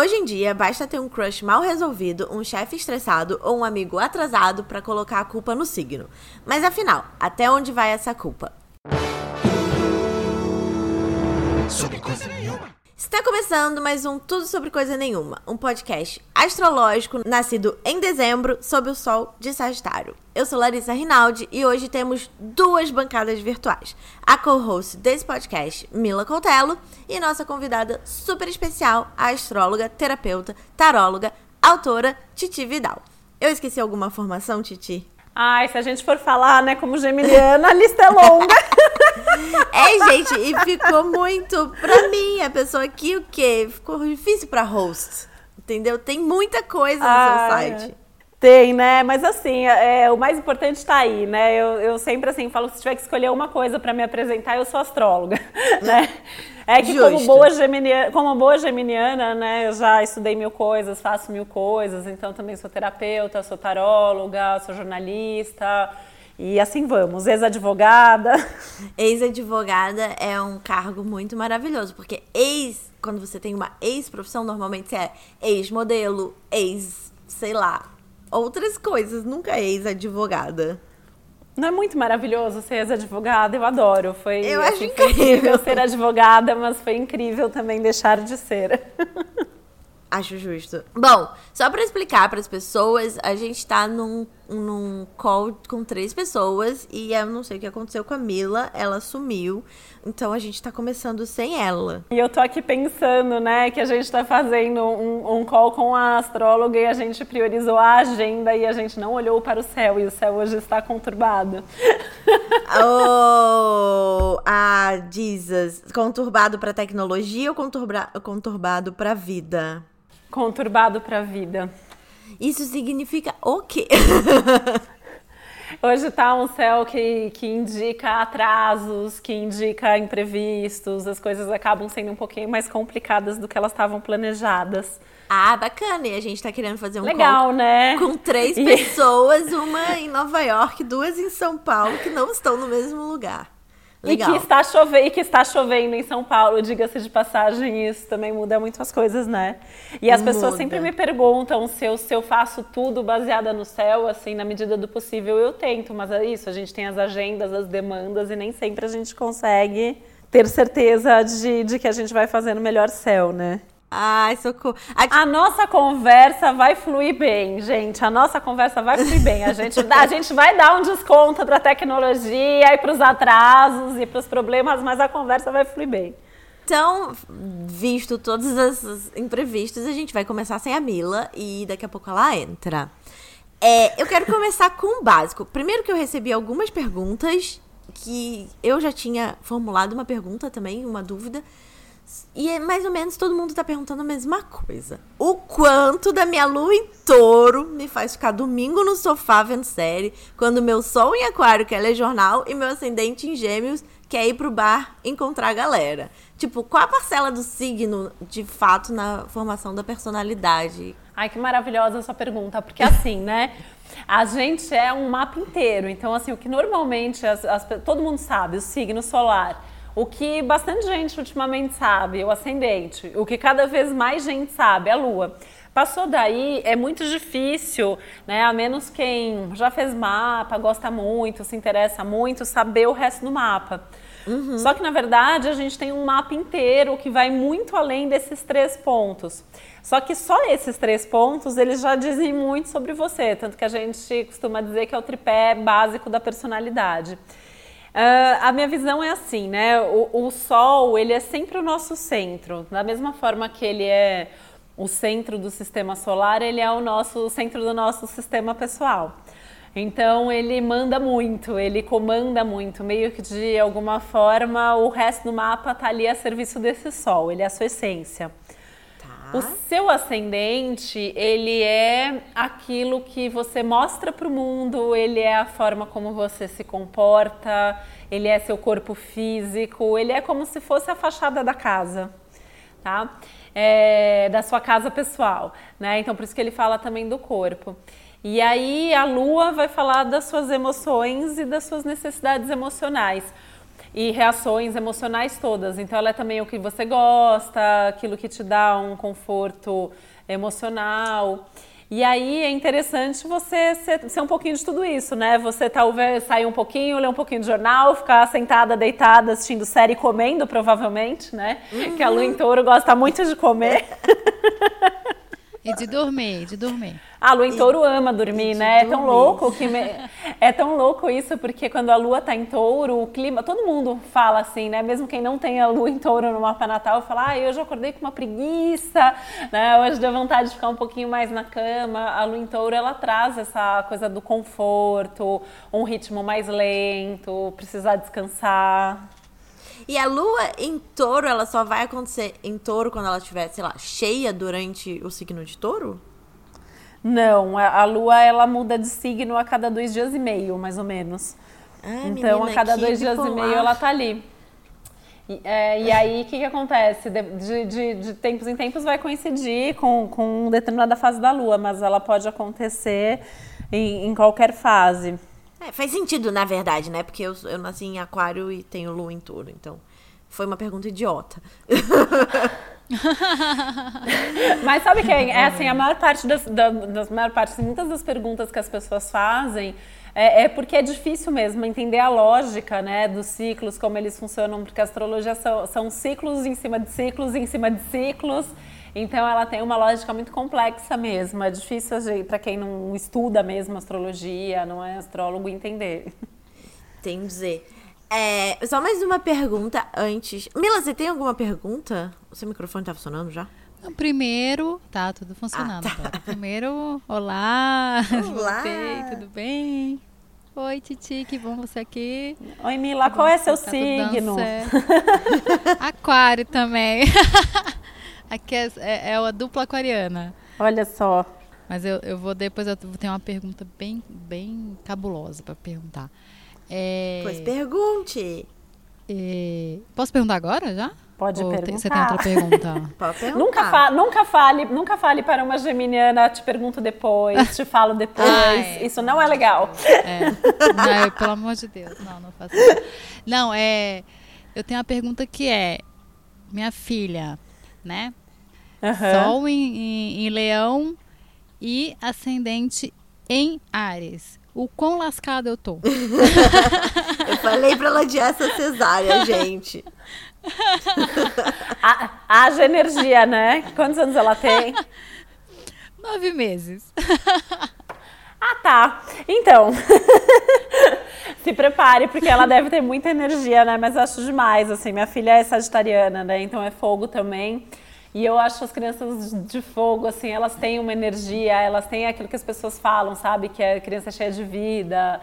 Hoje em dia, basta ter um crush mal resolvido, um chefe estressado ou um amigo atrasado para colocar a culpa no signo. Mas afinal, até onde vai essa culpa? Sobre coisa nenhuma. Está começando mais um Tudo Sobre Coisa Nenhuma, um podcast astrológico nascido em dezembro sob o sol de Sagitário. Eu sou Larissa Rinaldi e hoje temos duas bancadas virtuais. A co-host desse podcast, Mila Coutelo, e nossa convidada super especial, a astróloga, terapeuta, taróloga, autora Titi Vidal. Eu esqueci alguma formação, Titi? Ai, se a gente for falar, né, como geminiana, a lista é longa. é, gente, e ficou muito pra mim, a pessoa aqui, o quê? Ficou difícil pra host. Entendeu? Tem muita coisa no Ai, seu site. Tem, né? Mas assim, é, o mais importante está aí, né? Eu, eu sempre assim falo, se tiver que escolher uma coisa para me apresentar, eu sou astróloga, né? É que como boa, geminiana, como boa geminiana, né, eu já estudei mil coisas, faço mil coisas, então também sou terapeuta, sou taróloga, sou jornalista, e assim vamos, ex-advogada. Ex-advogada é um cargo muito maravilhoso, porque ex, quando você tem uma ex-profissão, normalmente você é ex-modelo, ex, sei lá, outras coisas, nunca ex-advogada. Não é muito maravilhoso ser ex-advogada? Eu adoro. Foi, eu assim, acho incrível. ser advogada, mas foi incrível também deixar de ser. Acho justo. Bom, só para explicar para as pessoas, a gente tá num, num call com três pessoas e eu não sei o que aconteceu com a Mila, ela sumiu. Então a gente tá começando sem ela. E eu tô aqui pensando, né, que a gente tá fazendo um, um call com a astróloga e a gente priorizou a agenda e a gente não olhou para o céu e o céu hoje está conturbado. oh, ah, Jesus. Conturbado para tecnologia ou conturba, conturbado para vida? Conturbado para vida. Isso significa o quê? Hoje está um céu que, que indica atrasos, que indica imprevistos, as coisas acabam sendo um pouquinho mais complicadas do que elas estavam planejadas. Ah, bacana. E a gente está querendo fazer um Legal, né? com três pessoas, uma em Nova York, duas em São Paulo, que não estão no mesmo lugar. Legal. E que está chovendo, e que está chovendo em São Paulo, diga-se de passagem, isso também muda muito as coisas, né? E as muda. pessoas sempre me perguntam se eu, se eu faço tudo baseada no céu, assim, na medida do possível eu tento, mas é isso, a gente tem as agendas, as demandas e nem sempre a gente consegue ter certeza de, de que a gente vai fazer no melhor céu, né? Ai, socorro. A... a... nossa conversa vai fluir bem, gente. A nossa conversa vai fluir bem. A gente, a gente vai dar um desconto para a tecnologia e para os atrasos e para os problemas, mas a conversa vai fluir bem. Então, visto todos esses imprevistos, a gente vai começar sem a Mila e daqui a pouco ela entra. É, eu quero começar com o básico. Primeiro que eu recebi algumas perguntas que eu já tinha formulado uma pergunta também, uma dúvida e é mais ou menos todo mundo tá perguntando a mesma coisa. O quanto da minha lua em touro me faz ficar domingo no sofá vendo série, quando meu sol em aquário quer ler jornal e meu ascendente em gêmeos quer ir pro bar encontrar a galera. Tipo, qual a parcela do signo, de fato, na formação da personalidade? Ai, que maravilhosa essa pergunta, porque assim, né? A gente é um mapa inteiro. Então, assim, o que normalmente as, as, todo mundo sabe, o signo solar o que bastante gente ultimamente sabe, o ascendente. O que cada vez mais gente sabe, a lua. Passou daí, é muito difícil, né? A menos quem já fez mapa, gosta muito, se interessa muito, saber o resto do mapa. Uhum. Só que na verdade a gente tem um mapa inteiro que vai muito além desses três pontos. Só que só esses três pontos eles já dizem muito sobre você, tanto que a gente costuma dizer que é o tripé básico da personalidade. Uh, a minha visão é assim, né? O, o, Sol, ele é sempre o nosso centro. Da mesma forma que ele é o centro do sistema solar, ele é o nosso o centro do nosso sistema pessoal. Então ele manda muito, ele comanda muito, meio que de alguma forma o resto do mapa está ali a serviço desse Sol, ele é a sua essência. O seu ascendente, ele é aquilo que você mostra para o mundo, ele é a forma como você se comporta, ele é seu corpo físico, ele é como se fosse a fachada da casa, tá? É, da sua casa pessoal, né? Então por isso que ele fala também do corpo. E aí a lua vai falar das suas emoções e das suas necessidades emocionais. E reações emocionais todas. Então, ela é também o que você gosta, aquilo que te dá um conforto emocional. E aí é interessante você ser, ser, um pouquinho de tudo isso, né? Você talvez sair um pouquinho, ler um pouquinho de jornal, ficar sentada, deitada, assistindo série e comendo, provavelmente, né? Uhum. Que a Lu em Touro gosta muito de comer. E de dormir, de dormir. A lua em touro ama dormir, né? É tão louco que me... é tão louco isso porque quando a lua tá em touro, o clima, todo mundo fala assim, né? Mesmo quem não tem a lua em touro no mapa natal, fala: "Ah, hoje eu acordei com uma preguiça", né? Hoje deu vontade de ficar um pouquinho mais na cama. A lua em touro ela traz essa coisa do conforto, um ritmo mais lento, precisar descansar. E a lua em touro, ela só vai acontecer em touro quando ela estiver, sei lá, cheia durante o signo de touro? Não, a, lua ela muda de signo a cada dois dias e meio, mais ou menos. Ah, então, menina, a cada dois bipolar. dias e meio ela tá ali. E, é, e aí, o que, que acontece? De, de, de, tempos em tempos vai coincidir com, com determinada fase da lua, mas ela pode acontecer em, em qualquer fase. É, faz sentido, na verdade, né? Porque eu, eu nasci em aquário e tenho lua em touro, então foi uma pergunta idiota. Mas sabe quem? É assim, a maior parte das, da, das maior parte, assim, muitas das perguntas que as pessoas fazem é, é, porque é difícil mesmo entender a lógica né, dos ciclos, como eles funcionam, porque a astrologia são, são ciclos em cima de ciclos em cima de ciclos. Então ela tem uma lógica muito complexa mesmo. É difícil para quem não estuda mesmo astrologia, não é astrólogo, entender. Tem dizer. É, só mais uma pergunta antes. Mila, você tem alguma pergunta? O seu microfone tá funcionando já? Não, primeiro, tá tudo funcionando. Ah, tá. Primeiro, olá. Olá. Voltei, tudo bem? Oi, Titi, que bom você aqui. Oi, Mila, que qual é seu tá signo? Aquário também. Aqui é, é, é a dupla aquariana. Olha só. Mas eu, eu vou depois eu vou ter uma pergunta bem, bem cabulosa para perguntar. É, pois pergunte. É, posso perguntar agora já? Pode Ou perguntar. Você tem outra pergunta? Pode perguntar. Nunca, fa nunca, fale, nunca fale para uma geminiana, te pergunto depois, te falo depois. Ah, é. Isso não é legal. É. Não, pelo amor de Deus, não, não faço isso. Não, é. Eu tenho uma pergunta que é: minha filha, né? Uhum. Sol em, em, em Leão e ascendente em Ares. O quão lascada eu tô. eu falei pra ela adiar essa cesárea, gente. Haja energia, né? Quantos anos ela tem? Nove meses. Ah, tá. Então, se prepare, porque ela deve ter muita energia, né? Mas eu acho demais, assim. Minha filha é sagitariana, né? Então é fogo também. E eu acho as crianças de fogo, assim, elas têm uma energia, elas têm aquilo que as pessoas falam, sabe? Que é criança cheia de vida,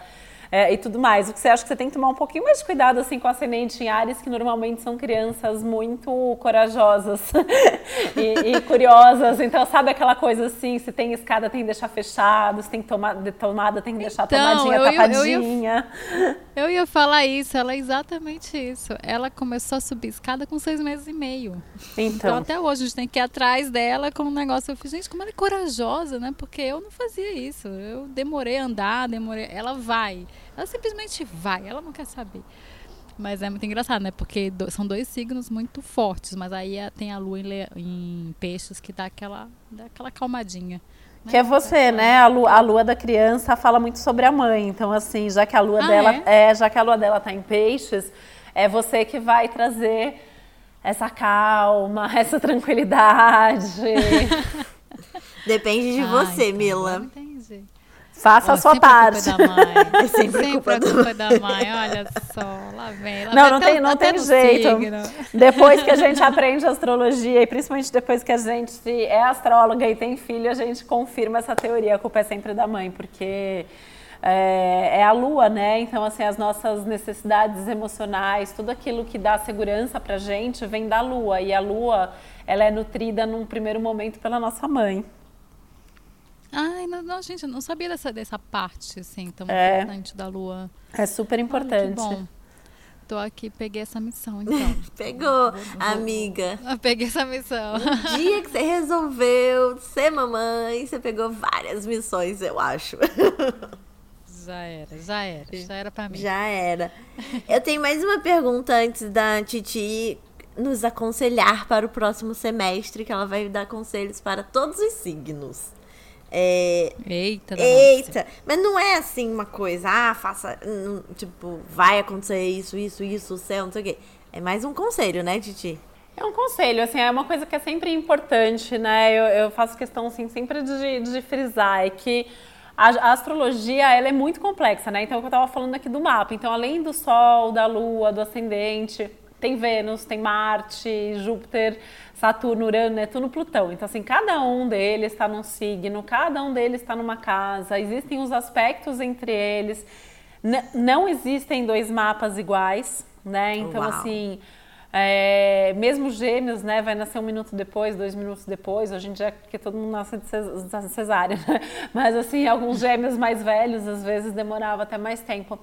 é, e tudo mais. O que você acha que você tem que tomar um pouquinho mais de cuidado assim com ascendente em Ares, que normalmente são crianças muito corajosas e, e, curiosas. Então, sabe aquela coisa assim, se tem escada tem que deixar fechado, se tem tomada, tomada tem que deixar então, tomadinha, eu, tapadinha. Eu ia, eu ia falar isso, ela é exatamente isso. Ela começou a subir escada com seis meses e meio. Então, então até hoje a gente tem que ir atrás dela com um negócio. Eu fiz, gente, como ela é corajosa, né? Porque eu não fazia isso. Eu demorei a andar, demorei. Ela vai. Ela simplesmente vai, ela não quer saber. Mas é muito engraçado, né? Porque do, são dois signos muito fortes, mas aí a, tem a lua em, em, peixes que dá aquela, dá aquela calmadinha. Né? Que é você, né? A lua, a lua, da criança fala muito sobre a mãe. Então, assim, já que a lua ah, dela é? é? já que a lua dela tá em peixes, é você que vai trazer essa calma, essa tranquilidade. Depende de ah, você, então, Mila. Entendi. Faça a sua parte. A culpa da mãe. É sempre, sempre a culpa da mãe. Olha só, lá vem. Lá não, não tem, não tem jeito. Signo. Depois que a gente aprende astrologia e principalmente depois que a gente é astróloga e tem filho, a gente confirma essa teoria. A culpa é sempre da mãe, porque é, é, a lua, né? Então, assim, as nossas necessidades emocionais, tudo aquilo que dá segurança pra gente vem da lua. E a lua, ela é nutrida num primeiro momento pela nossa mãe. Ai, não, não, gente, eu não sabia dessa, dessa parte, assim, tão é. importante da lua. É super importante. Bom. Tô aqui, peguei essa missão, então. Pegou, vou, vou, amiga. Eu peguei essa missão. O dia que você resolveu ser mamãe, você pegou várias missões, eu acho. Já era, já era, já era pra mim. Já era. Eu tenho mais uma pergunta antes da Titi nos aconselhar para o próximo semestre, que ela vai dar conselhos para todos os signos. É... Eita, Eita! Nossa. Mas não é assim uma coisa, ah, faça. Tipo, vai acontecer isso, isso, isso, o céu, não sei o quê. É mais um conselho, né, Titi? É um conselho, assim, é uma coisa que é sempre importante, né? Eu, eu faço questão, assim, sempre de, de frisar, é que a, a, astrologia, ela é muito complexa, né? Então, é o que eu estava falando aqui do mapa. Então, além do Sol, da Lua, do Ascendente, tem Vênus, tem Marte, Júpiter, Saturno, Urano, Netuno, Plutão. Então, assim, cada um deles está num signo, cada um deles está numa casa, existem os aspectos entre eles. N não existem dois mapas iguais, né? Então, Uau. assim, é, mesmo gêmeos, né? Vai nascer um minuto depois, dois minutos depois. Hoje em dia, porque todo mundo nasce de cesárea, né? Mas, assim, alguns gêmeos mais velhos, às vezes, demorava até mais tempo.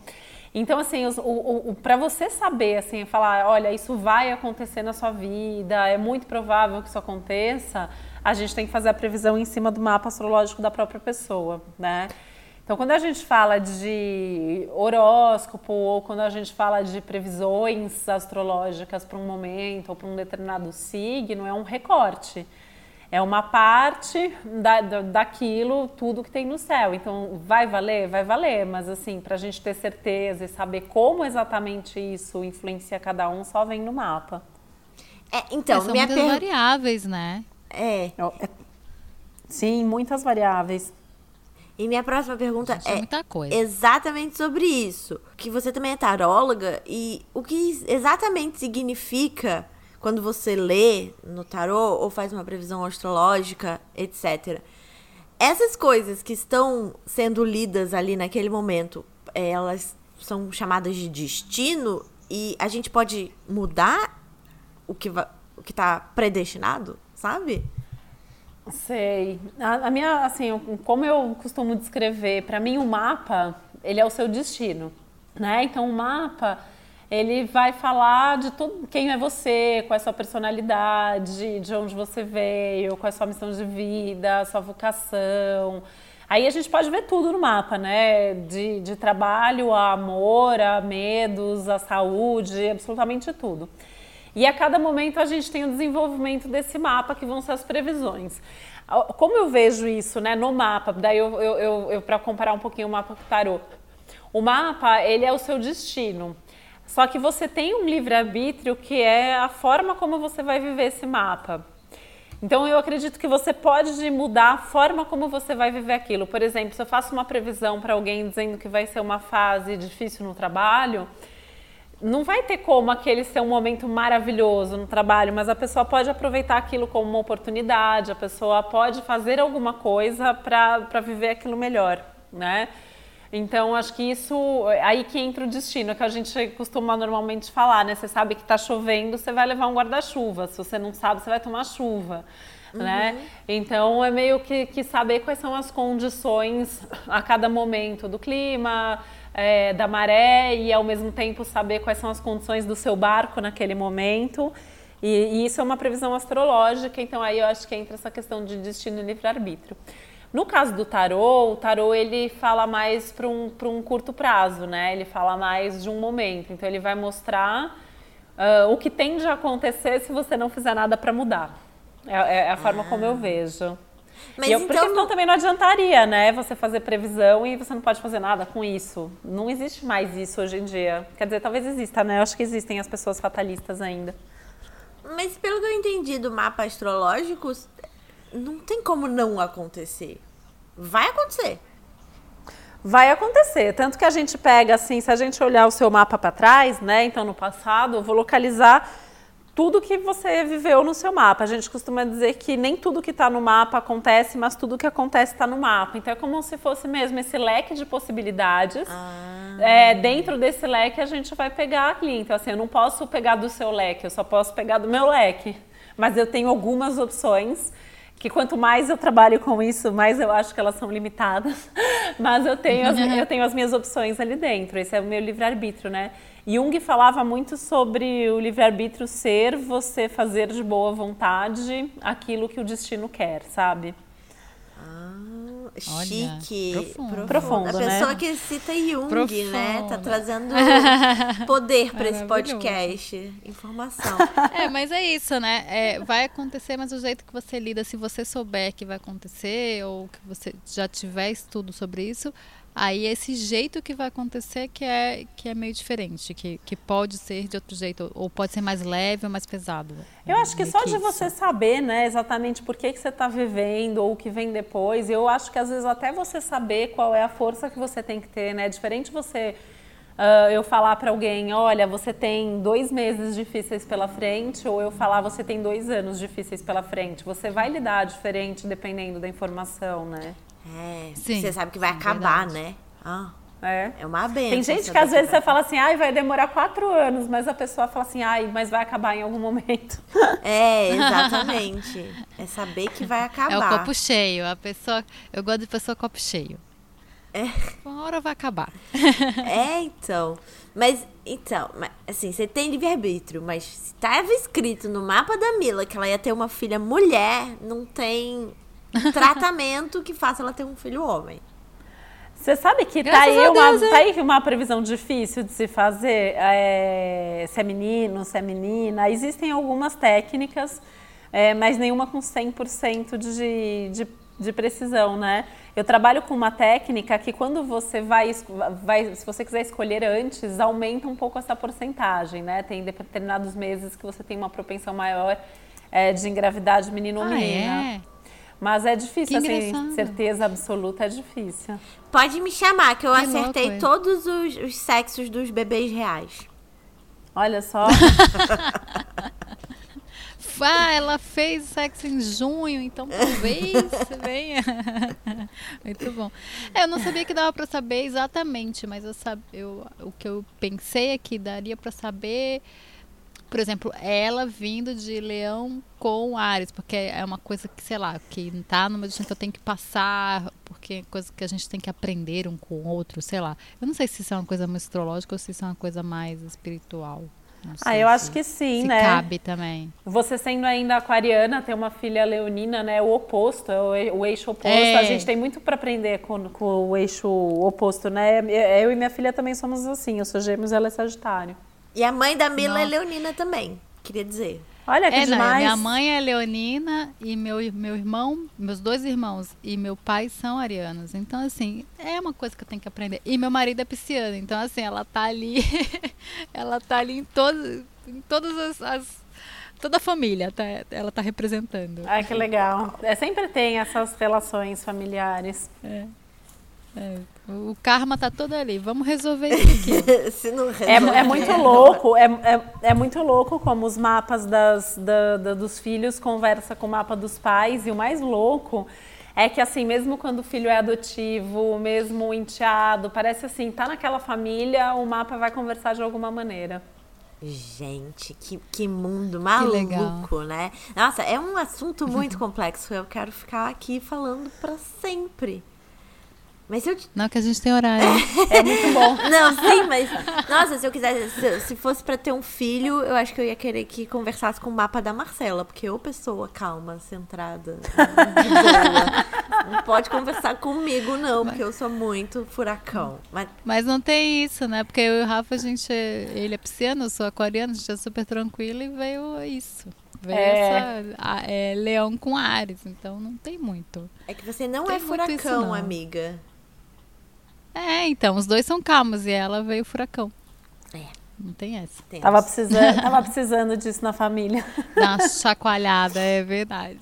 Então, assim, os, o, o para você saber, assim, falar, olha, isso vai acontecer na sua vida, é muito provável que isso aconteça, a gente tem que fazer a previsão em cima do mapa astrológico da própria pessoa, né? Então, quando a gente fala de horóscopo ou quando a gente fala de previsões astrológicas para um momento ou para um determinado signo, é um recorte é uma parte da, da, daquilo, tudo que tem no céu. Então, vai valer? Vai valer, mas assim, para a gente ter certeza e saber como exatamente isso influencia cada um, só vem no mapa. É, então, são minha muitas per... variáveis, né? É. é. Sim, muitas variáveis. E minha próxima pergunta é, é exatamente sobre isso. Que você também é taróloga e o que exatamente significa quando você lê no tarô ou faz uma previsão astrológica, etc. Essas coisas que estão sendo lidas ali naquele momento, elas são chamadas de destino e a gente pode mudar o que o que está predestinado, sabe? Sei. A, a, minha, assim, como eu costumo descrever, para mim o mapa, ele é o seu destino, né? Então o mapa ele vai falar de tudo, quem é você, qual é a sua personalidade, de onde você veio, qual é a sua missão de vida, sua vocação. Aí a gente pode ver tudo no mapa, né? De, de trabalho, a amor, a medos, a saúde, absolutamente tudo. E a cada momento a gente tem o desenvolvimento desse mapa, que vão ser as previsões. Como eu vejo isso né, no mapa, daí eu, eu, eu, eu para comparar um pouquinho o mapa com o tarô. O mapa, ele é o seu destino. Só que você tem um livre-arbítrio que é a forma como você vai viver esse mapa. Então eu acredito que você pode mudar a forma como você vai viver aquilo. Por exemplo, se eu faço uma previsão para alguém dizendo que vai ser uma fase difícil no trabalho, não vai ter como aquele ser um momento maravilhoso no trabalho, mas a pessoa pode aproveitar aquilo como uma oportunidade, a pessoa pode fazer alguma coisa para viver aquilo melhor, né? Então, acho que isso, aí que entra o destino, que a gente costuma normalmente falar, né? Você sabe que está chovendo, você vai levar um guarda-chuva. Se você não sabe, você vai tomar chuva. Né? Uhum. Né? Então é meio que, que, saber quais são as condições a cada momento do clima, é, da maré e ao mesmo tempo saber quais são as condições do seu barco naquele momento. E, e isso é uma previsão astrológica, então aí eu acho que entra essa questão de destino e livre-arbítrio. No caso do tarô, o tarô ele fala mais para um, um curto prazo, né? Ele fala mais de um momento. Então ele vai mostrar uh, o que tende a acontecer se você não fizer nada para mudar. É, é, a forma ah. como eu vejo. Mas e eu, então, porque também não adiantaria, né? Você fazer previsão e você não pode fazer nada com isso. Não existe mais isso hoje em dia. Quer dizer, talvez exista, né? Eu acho que existem as pessoas fatalistas ainda. Mas pelo que eu entendi do mapa astrológico, não tem como não acontecer. Vai acontecer. Vai acontecer. Tanto que a gente pega assim, se a gente olhar o seu mapa para trás, né? Então, no passado, eu vou localizar tudo que você viveu no seu mapa. A gente costuma dizer que nem tudo que está no mapa acontece, mas tudo que acontece está no mapa. Então é como se fosse mesmo esse leque de possibilidades. Ah. É, dentro desse leque a gente vai pegar ali. Então, assim, eu não posso pegar do seu leque, eu só posso pegar do meu leque. Mas eu tenho algumas opções que quanto mais eu trabalho com isso, mais eu acho que elas são limitadas. Mas eu tenho as, eu tenho as minhas opções ali dentro. Esse é o meu livre-arbítrio, né? Jung falava muito sobre o livre-arbítrio ser você fazer de boa vontade aquilo que o destino quer, sabe? Olha, chique, profundo, profundo, A né? pessoa que cita Jung, profundo. né? Tá trazendo poder para esse podcast, informação. É, mas é isso, né? É, vai acontecer, mas o jeito que você lida, se você souber que vai acontecer ou que você já tiver estudo sobre isso, Aí esse jeito que vai acontecer que é, que é meio diferente, que, que pode ser de outro jeito, ou pode ser mais leve ou mais pesado. Eu acho que só que de isso. você saber, né, exatamente por que, que você está vivendo ou o que vem depois, eu acho que às vezes até você saber qual é a força que você tem que ter, né? É diferente você uh, eu falar para alguém, olha, você tem dois meses difíceis pela frente, ou eu falar, você tem dois anos difíceis pela frente. Você vai lidar diferente dependendo da informação, né? É, Sim, você sabe que vai acabar, verdade. né? Ah. É. é uma benção. Tem gente que às vezes você fala assim, ai, vai demorar quatro anos, mas a pessoa fala assim, ai, mas vai acabar em algum momento. É, exatamente. é saber que vai acabar. É o copo cheio. A pessoa, eu gosto de pessoa copo cheio. É. Uma hora vai acabar. É, então. Mas, então, assim, você tem livre-arbítrio, mas estava escrito no mapa da Mila que ela ia ter uma filha mulher, não tem tratamento que faça ela ter um filho homem. Você sabe que tá aí, Deus, uma, tá aí uma previsão difícil de se fazer, é, se é menino, se é menina. Existem algumas técnicas, é, mas nenhuma com 100% de, de, de precisão, né? Eu trabalho com uma técnica que quando você vai, vai, se você quiser escolher antes, aumenta um pouco essa porcentagem, né? Tem determinados meses que você tem uma propensão maior é, de engravidar de menino ou ah, menina. É? Mas é difícil, assim, certeza absoluta é difícil. Pode me chamar, que eu que acertei louco, todos os, os sexos dos bebês reais. Olha só. ah, ela fez sexo em junho, então talvez venha. Muito bom. É, eu não sabia que dava para saber exatamente, mas eu, sabe, eu, o que eu pensei é que daria para saber por exemplo, ela vindo de leão com Ares, porque é uma coisa que, sei lá, que tá meu destino que eu tenho que passar, porque é coisa que a gente tem que aprender um com o outro, sei lá. Eu não sei se isso é uma coisa mais astrológica ou se isso é uma coisa mais espiritual. Ah, eu acho que sim, se né? cabe também. Você sendo ainda aquariana, ter uma filha leonina, né? O oposto, é o eixo oposto. É. A gente tem muito para aprender com, com o eixo oposto, né? Eu e minha filha também somos assim. Eu sou gêmeos e ela é sagitário. E a mãe da Mila é Nossa. é leonina também, queria dizer. Olha que é, demais. Não, minha mãe é leonina e meu, meu irmão, meus dois irmãos e meu pai são arianos. Então, assim, é uma coisa que eu tenho que aprender. E meu marido é pisciano. Então, assim, ela tá ali. ela tá ali em, todo, em todas as, as toda a família tá, ela tá representando. Ai, que legal. É, sempre tem essas relações familiares. É. É, o karma tá todo ali. Vamos resolver isso aqui. Se não é, é, muito louco, é, é, é, muito louco como os mapas das, da, da, dos filhos conversa com o mapa dos pais. E o mais louco é que assim, mesmo quando o filho é adotivo, mesmo enteado, parece assim, tá naquela família, o mapa vai conversar de alguma maneira. Gente, que, que mundo maluco, que né? Nossa, é um assunto muito complexo. Eu quero ficar aqui falando para sempre. Mas eu. Não, que a gente tem horário. é muito bom. Não, sim, mas. Nossa, se eu quisesse. Se, se fosse para ter um filho, eu acho que eu ia querer que conversasse com o mapa da Marcela. Porque eu, pessoa calma, centrada, de boa. não pode conversar comigo, não, porque eu sou muito furacão. Mas, mas não tem isso, né? Porque eu e o Rafa, a gente. Ele é pisciano, eu sou aquariano, a gente é super tranquilo e veio isso. Veio é. essa. A, é, leão com Ares, então não tem muito. É que você não tem é furacão, isso, não. amiga. É, então, os dois são calmos e ela veio furacão. É. Não tem essa. Temos. Tava precisando, tava precisando disso na família. Dá uma chacoalhada, é verdade.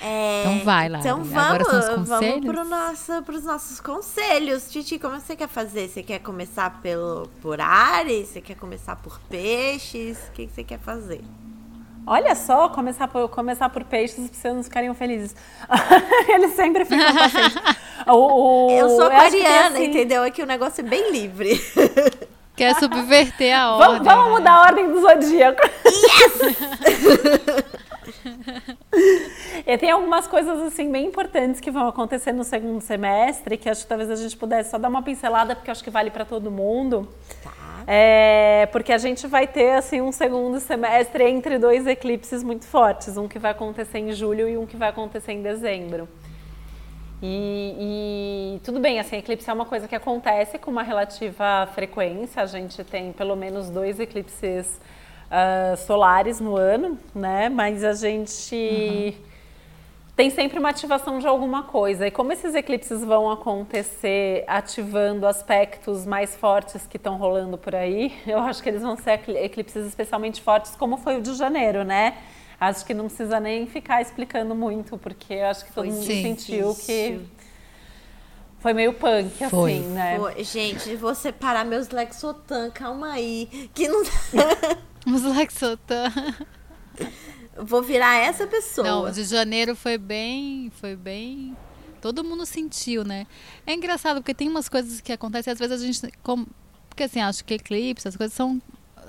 É, então vai lá. Então vamos, vamos para nosso, os nossos conselhos. Titi, como você quer fazer? Você quer começar pelo, por Ares? Você quer começar por peixes? O que, que você quer fazer? Olha só, começar por, começar por peixes, os piscianos ficariam felizes. Eles sempre ficam pacientes. O, o, eu sou aquariana, assim... entendeu? Aqui o negócio é bem livre. Quer subverter a ordem. Vamos, vamos né? mudar a ordem do zodíaco. Yes! e tem algumas coisas assim bem importantes que vão acontecer no segundo semestre, que acho que talvez a gente pudesse só dar uma pincelada, porque acho que vale para todo mundo. Tá. É, porque a gente vai ter assim um segundo semestre entre dois eclipses muito fortes, um que vai acontecer em julho e um que vai acontecer em dezembro. E, e, tudo bem, assim, eclipse é uma coisa que acontece com uma relativa frequência. A gente tem pelo menos dois eclipses uh, solares no ano, né? Mas a gente uhum. Tem sempre uma ativação de alguma coisa. E como esses eclipses vão acontecer ativando aspectos mais fortes que estão rolando por aí, eu acho que eles vão ser eclipses especialmente fortes, como foi o de janeiro, né? Acho que não precisa nem ficar explicando muito, porque acho que todo mundo Sim. sentiu que foi meio punk, foi. assim, né? Foi. Gente, vou separar meus Lexotan, calma aí. Que não. Os Lexotan. Vou virar essa pessoa. Não, de janeiro foi bem. Foi bem. Todo mundo sentiu, né? É engraçado, porque tem umas coisas que acontecem, às vezes a gente. Como, porque assim, acho que eclipse, as coisas são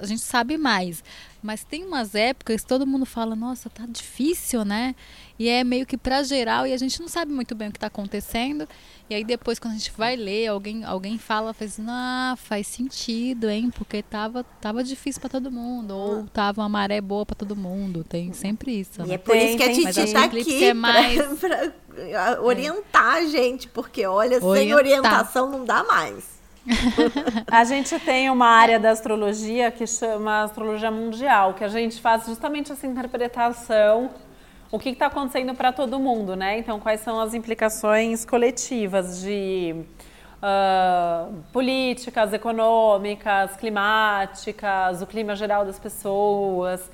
a gente sabe mais. Mas tem umas épocas que todo mundo fala, nossa, tá difícil, né? E é meio que para geral e a gente não sabe muito bem o que está acontecendo. E aí depois quando a gente vai ler, alguém, alguém fala, faz, ah, faz sentido, hein? Porque tava, tava difícil para todo mundo, ou tava uma maré boa para todo mundo. Tem sempre isso. E né? é por isso que a Titi tá aqui é mais... pra, pra orientar é. a gente, porque olha, Orientar. sem orientação não dá mais. a gente tem uma área da astrologia que chama astrologia mundial, que a gente faz justamente essa interpretação, o que está acontecendo para todo mundo, né? Então, quais são as implicações coletivas de uh, políticas, econômicas, climáticas, o clima geral das pessoas.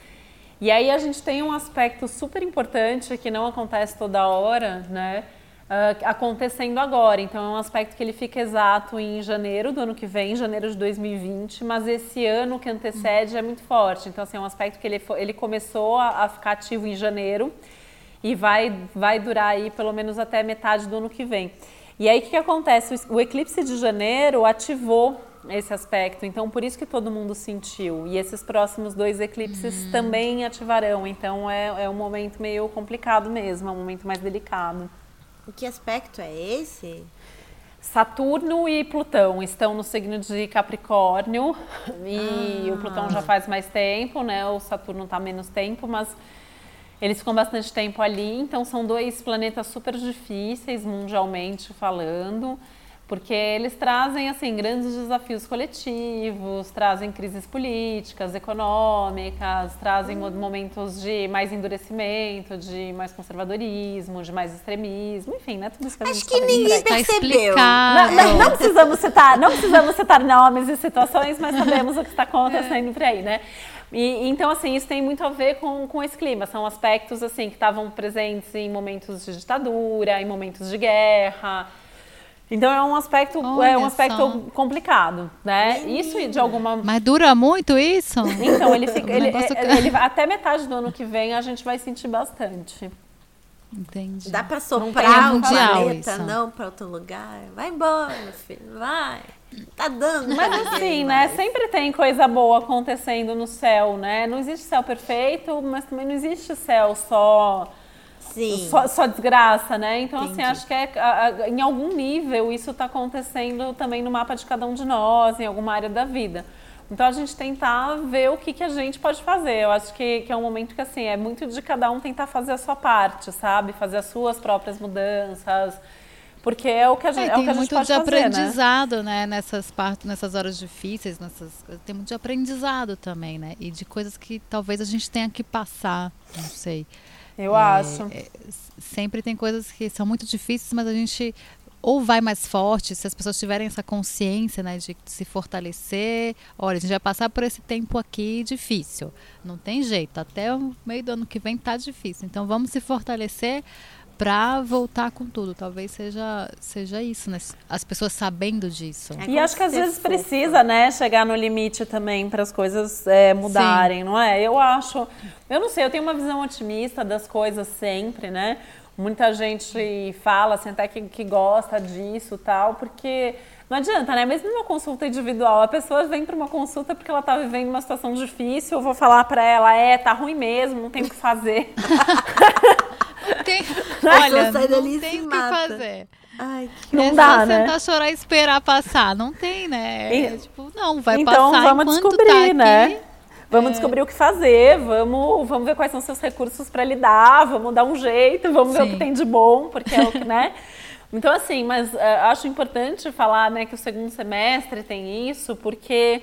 E aí a gente tem um aspecto super importante que não acontece toda hora, né? Uh, acontecendo agora. Então é um aspecto que ele fica exato em janeiro do ano que vem, janeiro de 2020, mas esse ano que antecede é muito forte. Então assim, é um aspecto que ele, ele começou a, a ficar ativo em janeiro e vai, vai durar aí pelo menos até metade do ano que vem. E aí o que, que acontece? O eclipse de janeiro ativou esse aspecto, então por isso que todo mundo sentiu. E esses próximos dois eclipses uhum. também ativarão, então é, é um momento meio complicado mesmo, é um momento mais delicado. Que aspecto é esse? Saturno e Plutão estão no signo de Capricórnio e ah. o Plutão já faz mais tempo, né? O Saturno está menos tempo, mas eles ficam bastante tempo ali. Então são dois planetas super difíceis mundialmente falando porque eles trazem assim grandes desafios coletivos, trazem crises políticas, econômicas, trazem hum. momentos de mais endurecimento, de mais conservadorismo, de mais extremismo, enfim, né? Tudo isso que a Acho que ninguém tá percebeu. Não, não, não, precisamos citar, não precisamos citar nomes e situações, mas sabemos o que está acontecendo por aí, né? E, então, assim, isso tem muito a ver com, com esse clima. São aspectos, assim, que estavam presentes em momentos de ditadura, em momentos de guerra, então é um aspecto, Olha é um aspecto só. complicado, né? Isso de alguma Mas dura muito isso? Então ele fica, ele, ele, ele, até metade do ano que vem a gente vai sentir bastante. Entendi. Dá para soprar o planeta, isso. não para outro lugar. Vai embora, meu filho, vai. Tá dando. Mas assim, né? Sempre tem coisa boa acontecendo no céu, né? Não existe céu perfeito, mas também não existe céu só Sim. Só, só desgraça, né? Então, assim, Entendi. assim, acho que é, a, a, em algum nível isso está acontecendo também no mapa de cada um de nós, em alguma área da vida. Então a gente tentar ver o que, que a gente pode fazer. Eu acho que, que é um momento que assim é muito de cada um tentar fazer a sua parte, sabe? Fazer as suas próprias mudanças. Porque é o que a gente, é, é o que a gente muito de fazer, né? aprendizado, né? né? Nessas partes, nessas horas difíceis, nessas tem muito de aprendizado também, né? E de coisas que talvez a gente tenha que passar, não sei. Eu é, acho. É, sempre tem coisas que são muito difíceis, mas a gente ou vai mais forte, se as pessoas tiverem essa consciência né, de se fortalecer. Olha, a gente vai passar por esse tempo aqui difícil. Não tem jeito. Até o meio do ano que vem tá difícil. Então vamos se fortalecer para voltar com tudo. Talvez seja, seja isso, né? As pessoas sabendo disso. É e acho que às vezes fofo. precisa, né, chegar no limite também para as coisas é, mudarem, Sim. não é? Eu acho. Eu não sei, eu tenho uma visão otimista das coisas sempre, né? Muita gente fala assim, até que, que gosta disso tal, porque não adianta, né? Mesmo numa consulta individual, a pessoa vem para uma consulta porque ela está vivendo uma situação difícil, eu vou falar para ela, é, tá ruim mesmo, não tem o que fazer. tem, olha, não tem o que fazer. Ai, que não é dá, né? sentar, chorar e esperar passar. Não tem, né? É, tipo, não, vai então, passar vamos descobrir, tá né? Vamos é. descobrir o que fazer, vamos, vamos ver quais são seus recursos para lidar, vamos dar um jeito, vamos Sim. ver o que tem de bom, porque é o que, né? Então, assim, mas uh, acho importante falar né, que o segundo semestre tem isso, porque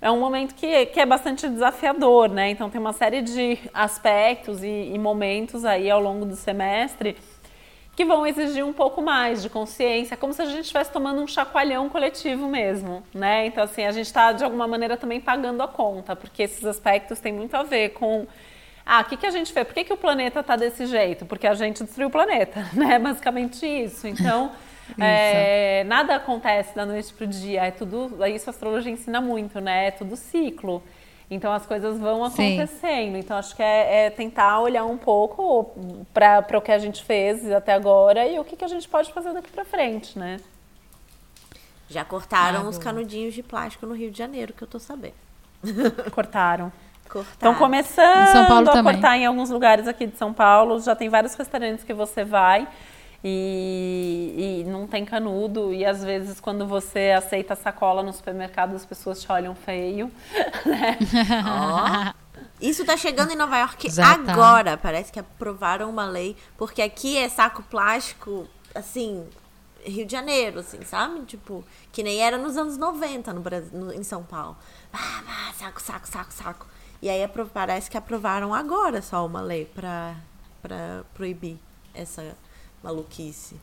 é um momento que, que é bastante desafiador, né? Então, tem uma série de aspectos e, e momentos aí ao longo do semestre que vão exigir um pouco mais de consciência, como se a gente estivesse tomando um chacoalhão coletivo mesmo, né? Então, assim, a gente está, de alguma maneira, também pagando a conta, porque esses aspectos têm muito a ver com ah, o que, que a gente fez? Por que, que o planeta está desse jeito? Porque a gente destruiu o planeta, né? Basicamente isso. Então. É, nada acontece da noite para o dia. É tudo. Isso a astrologia ensina muito, né? É tudo ciclo. Então as coisas vão acontecendo. Sim. Então acho que é, é, tentar olhar um pouco para o que a gente fez até agora e o que, que a gente pode fazer daqui para frente, né? Já cortaram ah, os canudinhos de plástico no Rio de Janeiro, que eu tô sabendo. Cortaram. Estão começando a também. cortar em alguns lugares aqui de São Paulo. Já tem vários restaurantes que você vai e, e, não tem canudo. E às vezes, quando você aceita sacola no supermercado, as pessoas te olham feio. Né? Oh. Isso tá chegando em Nova York Já tá. agora. Tá. Parece que aprovaram uma lei, porque aqui é saco plástico, assim, Rio de Janeiro, assim, sabe? Tipo, que nem era nos anos 90 no Brasil, no, em São Paulo. Ah, ah, saco, saco, saco, saco. E aí parece que aprovaram agora só uma lei para proibir essa maluquice.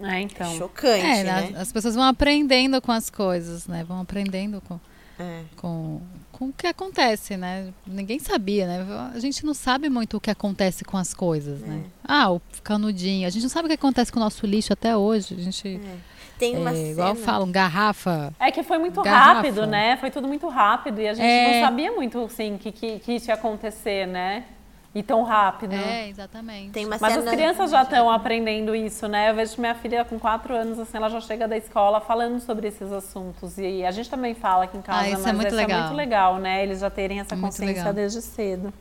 É, então. É chocante, é, né? As pessoas vão aprendendo com as coisas, né? Vão aprendendo com, é. com, com o que acontece, né? Ninguém sabia, né? A gente não sabe muito o que acontece com as coisas, né? É. Ah, o canudinho. A gente não sabe o que acontece com o nosso lixo até hoje. A gente... É. Tem uma é, cena. Igual falam, garrafa. É que foi muito garrafa. rápido, né? Foi tudo muito rápido e a gente é... não sabia muito, assim, que, que, que isso ia acontecer, né? E tão rápido. É, exatamente. Tem uma Mas cena... as crianças já estão aprendendo isso, né? Eu vejo minha filha com quatro anos, assim, ela já chega da escola falando sobre esses assuntos. E a gente também fala aqui em casa, ah, isso é mas é muito, legal. é muito legal, né? Eles já terem essa consciência desde cedo.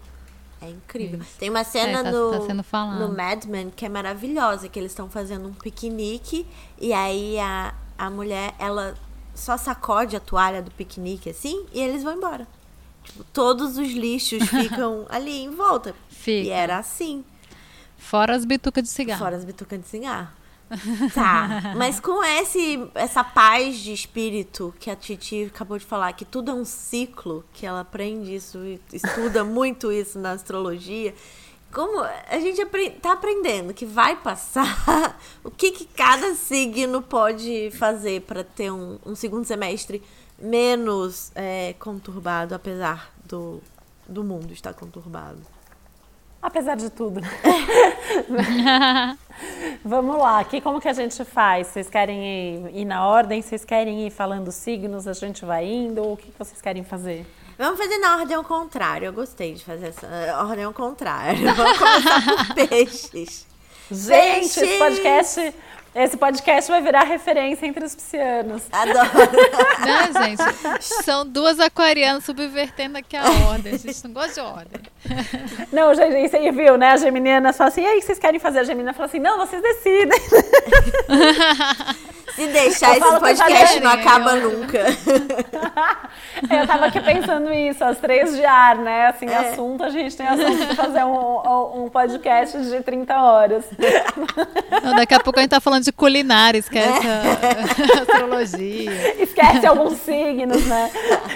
É incrível. Isso. Tem uma cena é, tá, no, tá no Mad Men que é maravilhosa, que eles estão fazendo um piquenique e aí a, a mulher, ela só sacode a toalha do piquenique assim e eles vão embora. Todos os lixos ficam ali em volta. Fica. E era assim. Fora as bitucas de cigarro. Fora as bitucas de cigarro. Tá, mas com esse, essa paz de espírito que a Titi acabou de falar, que tudo é um ciclo, que ela aprende isso e estuda muito isso na astrologia, como a gente está aprendendo que vai passar, o que, que cada signo pode fazer para ter um, um, segundo semestre menos é, conturbado, apesar do, do mundo estar conturbado? Apesar de tudo. Né? Vamos lá, aqui como que a gente faz? Vocês querem ir, ir, na ordem? Vocês querem ir falando signos? A gente vai indo? O que, que vocês querem fazer? Vamos fazer na ordem ao contrário. Eu gostei de fazer essa ordem ao contrário. Vamos começar por peixes. Gente, peixes. esse podcast esse podcast vai virar referência entre os piscianos. Adoro. Né, gente? São duas aquarianas subvertendo aqui a ordem. A gente não gosta de ordem. Não, gente, você viu, né? A geminiana fala assim, e aí, o que vocês querem fazer? A Geminiana fala assim, não, vocês decidem. Se deixar, esse podcast não acaba nunca. eu tava aqui pensando isso, as três de ar, né? Assim, é. assunto, a gente tem assunto de fazer um, um podcast de 30 horas. Não, daqui a pouco a gente tá falando de culinária, esquece é. a astrologia. Esquece alguns signos, né?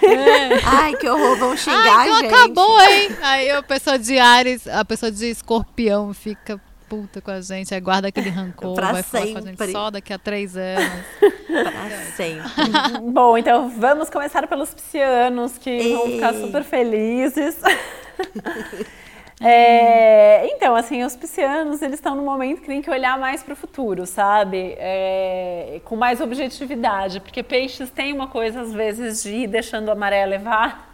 É. Ai, que horror, vão xingar, Ai, então gente. acabou, hein? Aí a pessoa de Ares, a pessoa de escorpião fica puta com a gente, guarda aquele rancor, pra vai sempre. falar com a gente só daqui a três anos. pra sempre. Bom, então vamos começar pelos piscianos, que Ei. vão ficar super felizes. É, então, assim, os piscianos, eles estão no momento que tem que olhar mais para o futuro, sabe? É, com mais objetividade, porque peixes tem uma coisa, às vezes, de ir deixando a maré levar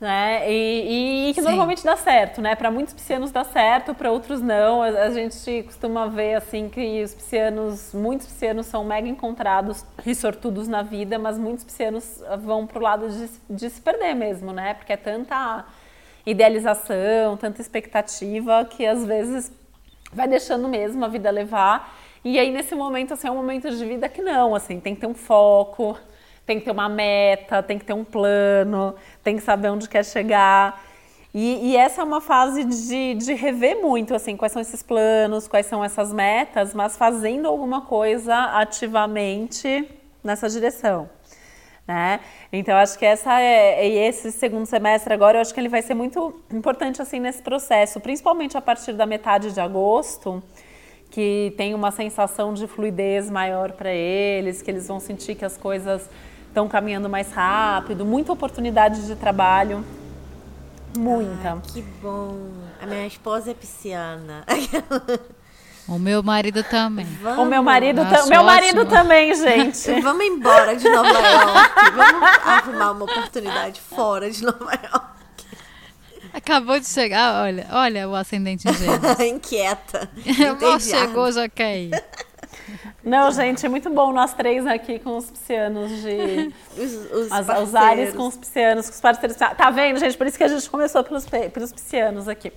né? E, e que Sim. normalmente dá certo, né? Para muitos piscianos dá certo, para outros não. A, a, gente costuma ver assim que os piscianos, muitos piscianos são mega encontrados e sortudos na vida, mas muitos piscianos vão pro lado de, de se perder mesmo, né? Porque é tanta idealização, tanta expectativa que às vezes vai deixando mesmo a vida levar. E aí nesse momento assim é um momento de vida que não, assim, tem que ter um foco, tem que ter uma meta, tem que ter um plano, tem que saber onde quer chegar. E, e, essa é uma fase de, de rever muito, assim, quais são esses planos, quais são essas metas, mas fazendo alguma coisa ativamente nessa direção. Né? Então, acho que essa é, e esse segundo semestre agora, eu acho que ele vai ser muito importante, assim, nesse processo, principalmente a partir da metade de agosto, que tem uma sensação de fluidez maior para eles, que eles vão sentir que as coisas estão caminhando mais rápido, muita oportunidade de trabalho. Muita. Ai, que bom. A minha esposa é pisciana. O meu marido também. Vamos. O meu marido, ta meu marido também, gente. Vamos embora de Nova York. Vamos arrumar uma oportunidade fora de Nova York. Acabou de chegar, olha, olha o ascendente em gêmeos. Inquieta. Mal chegou, já quer ir. Não, gente, é muito bom nós três aqui com os piscianos de. Os, os, as, os ares com os piscianos, com os parceiros. Tá vendo, gente? Por isso que a gente começou pelos, pelos piscianos aqui.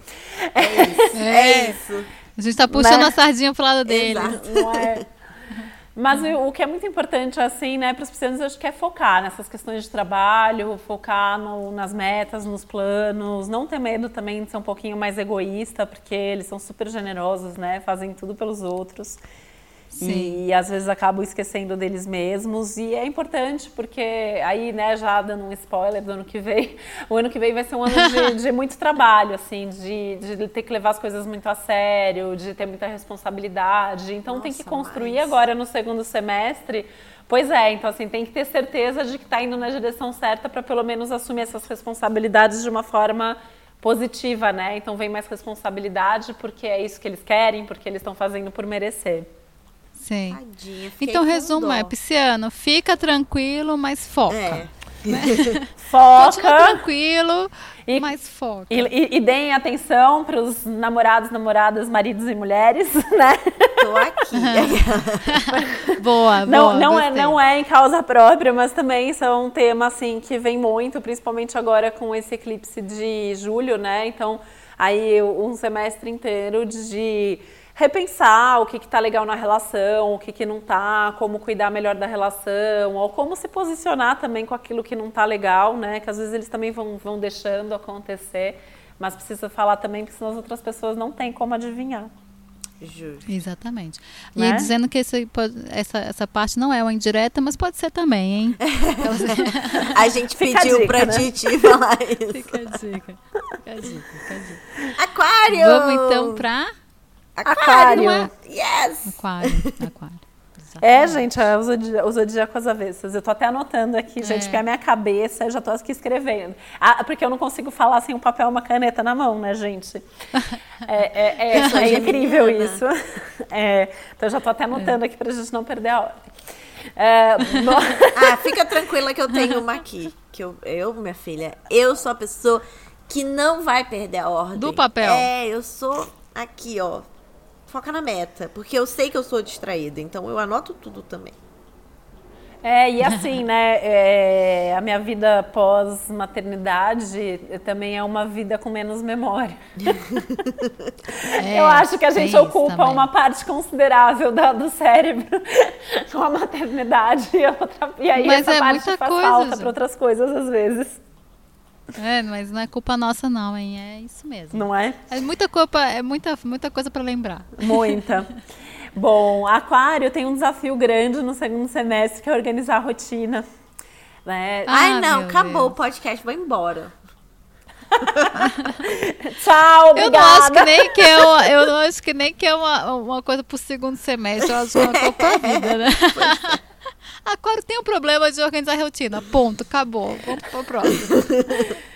É isso. É, é isso. A gente tá puxando né? a sardinha pro lado dele. Não é. Mas o, que é muito importante, assim, né, para os piscianos, eu acho que é focar nessas questões de trabalho, focar no, nas metas, nos planos, não ter medo também de ser um pouquinho mais egoísta, porque eles são super generosos, né, fazem tudo pelos outros. Sim. E às vezes acabam esquecendo deles mesmos. E é importante, porque aí, né, já dando um spoiler do ano que vem, o ano que vem vai ser um ano de, de muito trabalho, assim, de, de, ter que levar as coisas muito a sério, de ter muita responsabilidade. Então Nossa, tem que construir mas... agora no segundo semestre. Pois é, então assim, tem que ter certeza de que está indo na direção certa para pelo menos assumir essas responsabilidades de uma forma positiva, né? Então vem mais responsabilidade porque é isso que eles querem, porque eles estão fazendo por merecer. Sim. Tadinha, então, resumo é, Pisciano, fica tranquilo, mas foca. É. foca. Continua tranquilo, e, mas foca. E, e, e deem atenção para os namorados, namoradas, maridos e mulheres, né? Tô aqui. boa, não, boa. Não é, não é em causa própria, mas também são um tema assim que vem muito, principalmente agora com esse eclipse de julho, né? Então, aí um semestre inteiro de repensar o que está legal na relação, o que, que não está, como cuidar melhor da relação, ou como se posicionar também com aquilo que não está legal, né? Que às vezes eles também vão, vão deixando acontecer, mas precisa falar também, porque senão as outras pessoas não têm como adivinhar. Justo. Exatamente. Né? E dizendo que esse, essa, essa parte não é uma indireta, mas pode ser também, hein? a gente fica pediu a dica, pra né? Titi falar isso. Fica a dica. Fica a dica, fica a dica. Aquário! Vamos então pra Aquário. aquário. Yes! Aquário, aquário. É, gente, é o zodíaco, zodíacos avessas. Eu tô até anotando aqui, é. gente, porque a minha cabeça, eu já tô aqui escrevendo. Ah, porque eu não consigo falar sem um papel e uma caneta na mão, né, gente? É, é, é, é incrível isso. É, então eu já tô até anotando aqui pra gente não perder a ordem. É, ah, fica tranquila que eu tenho uma aqui. Que eu, eu, minha filha, eu sou a pessoa que não vai perder a ordem. Do papel. É, eu sou aqui, ó foca na meta, porque eu sei que eu sou distraída, então eu anoto tudo também. É, e assim, né, é, a minha vida pós-maternidade também é uma vida com menos memória. É, eu acho que a gente ocupa uma parte considerável da, do cérebro com a maternidade e, outra, e aí Mas essa é parte faz coisa, falta para outras coisas às vezes. É, mas não é culpa nossa não, hein? É isso mesmo. Não é? É muita culpa, é muita, muita coisa para lembrar. Muita. Bom, Aquário tem um desafio grande no segundo semestre, que é organizar a rotina. Né? Ah, Ai, não, acabou Deus. o podcast, vou embora. Tchau, obrigada. Eu não acho que nem que é uma, eu não acho que nem que é uma, uma coisa pro segundo semestre, eu acho que é uma coisa pra vida, né? Aquário tem um problema de organizar a rotina. Ponto, acabou. Vamos pro próximo.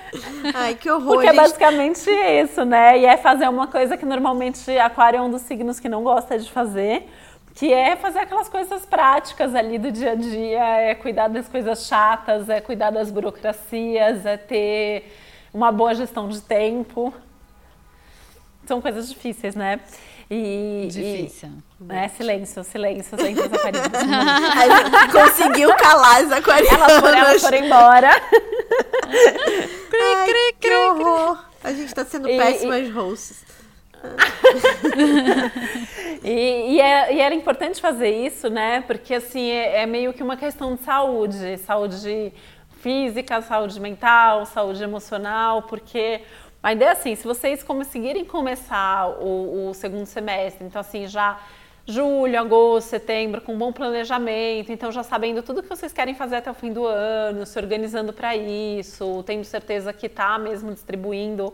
Ai, que horror. Porque é basicamente isso, né? E é fazer uma coisa que normalmente Aquário é um dos signos que não gosta de fazer, que é fazer aquelas coisas práticas ali do dia a dia, é cuidar das coisas chatas, é cuidar das burocracias, é ter uma boa gestão de tempo. São coisas difíceis, né? E, Difícil. E, é, silêncio, silêncio entre as aquarianas. conseguiu calar as aquarianas. Elas foram, elas foram embora. cri, Ai, cri, que horror. A gente tá sendo e, péssimas e... hosts. e, e, é, e, era importante fazer isso, né? Porque assim é, é, meio que uma questão de saúde, saúde física, saúde mental, saúde emocional, porque A ideia é assim, se vocês conseguirem começar o, o segundo semestre, então assim, já julho, agosto, setembro, com um bom planejamento, então já sabendo tudo que vocês querem fazer até o fim do ano, se organizando para isso, tendo certeza que está mesmo distribuindo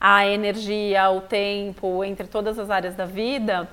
a energia, o tempo entre todas as áreas da vida,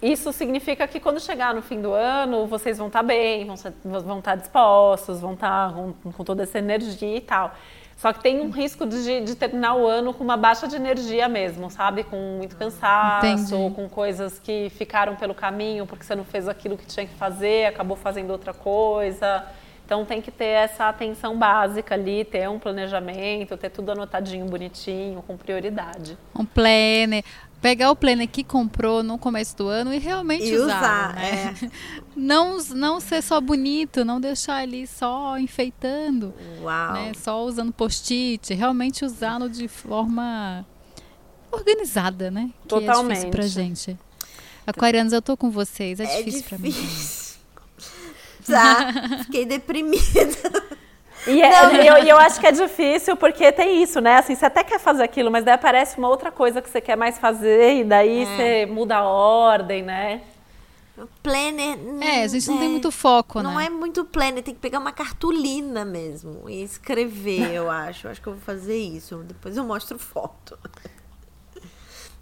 isso significa que quando chegar no fim do ano, vocês vão estar tá bem, vão, estar tá dispostos, vão estar tá com, com toda essa energia e tal. Só que tem um risco de, de, terminar o ano com uma baixa de energia mesmo, sabe? Com muito cansaço, Entendi. com coisas que ficaram pelo caminho porque você não fez aquilo que tinha que fazer, acabou fazendo outra coisa. Então tem que ter essa atenção básica ali, ter um planejamento, ter tudo anotadinho, bonitinho, com prioridade. Um planner pegar o planner que comprou no começo do ano e realmente e usar, usar né? é. não não ser só bonito não deixar ali só enfeitando Uau. Né? só usando post-it realmente usá-lo de forma organizada né totalmente que é difícil pra gente aquarianos eu tô com vocês é, é difícil, difícil. para mim tá fiquei deprimida e é, eu, eu acho que é difícil porque tem isso, né? Assim, você até quer fazer aquilo, mas daí aparece uma outra coisa que você quer mais fazer e daí é. você muda a ordem, né? Planner. É, a gente não é, tem muito foco, não né? Não é muito planner, tem que pegar uma cartolina mesmo e escrever, eu acho. Eu acho que eu vou fazer isso. Depois eu mostro foto.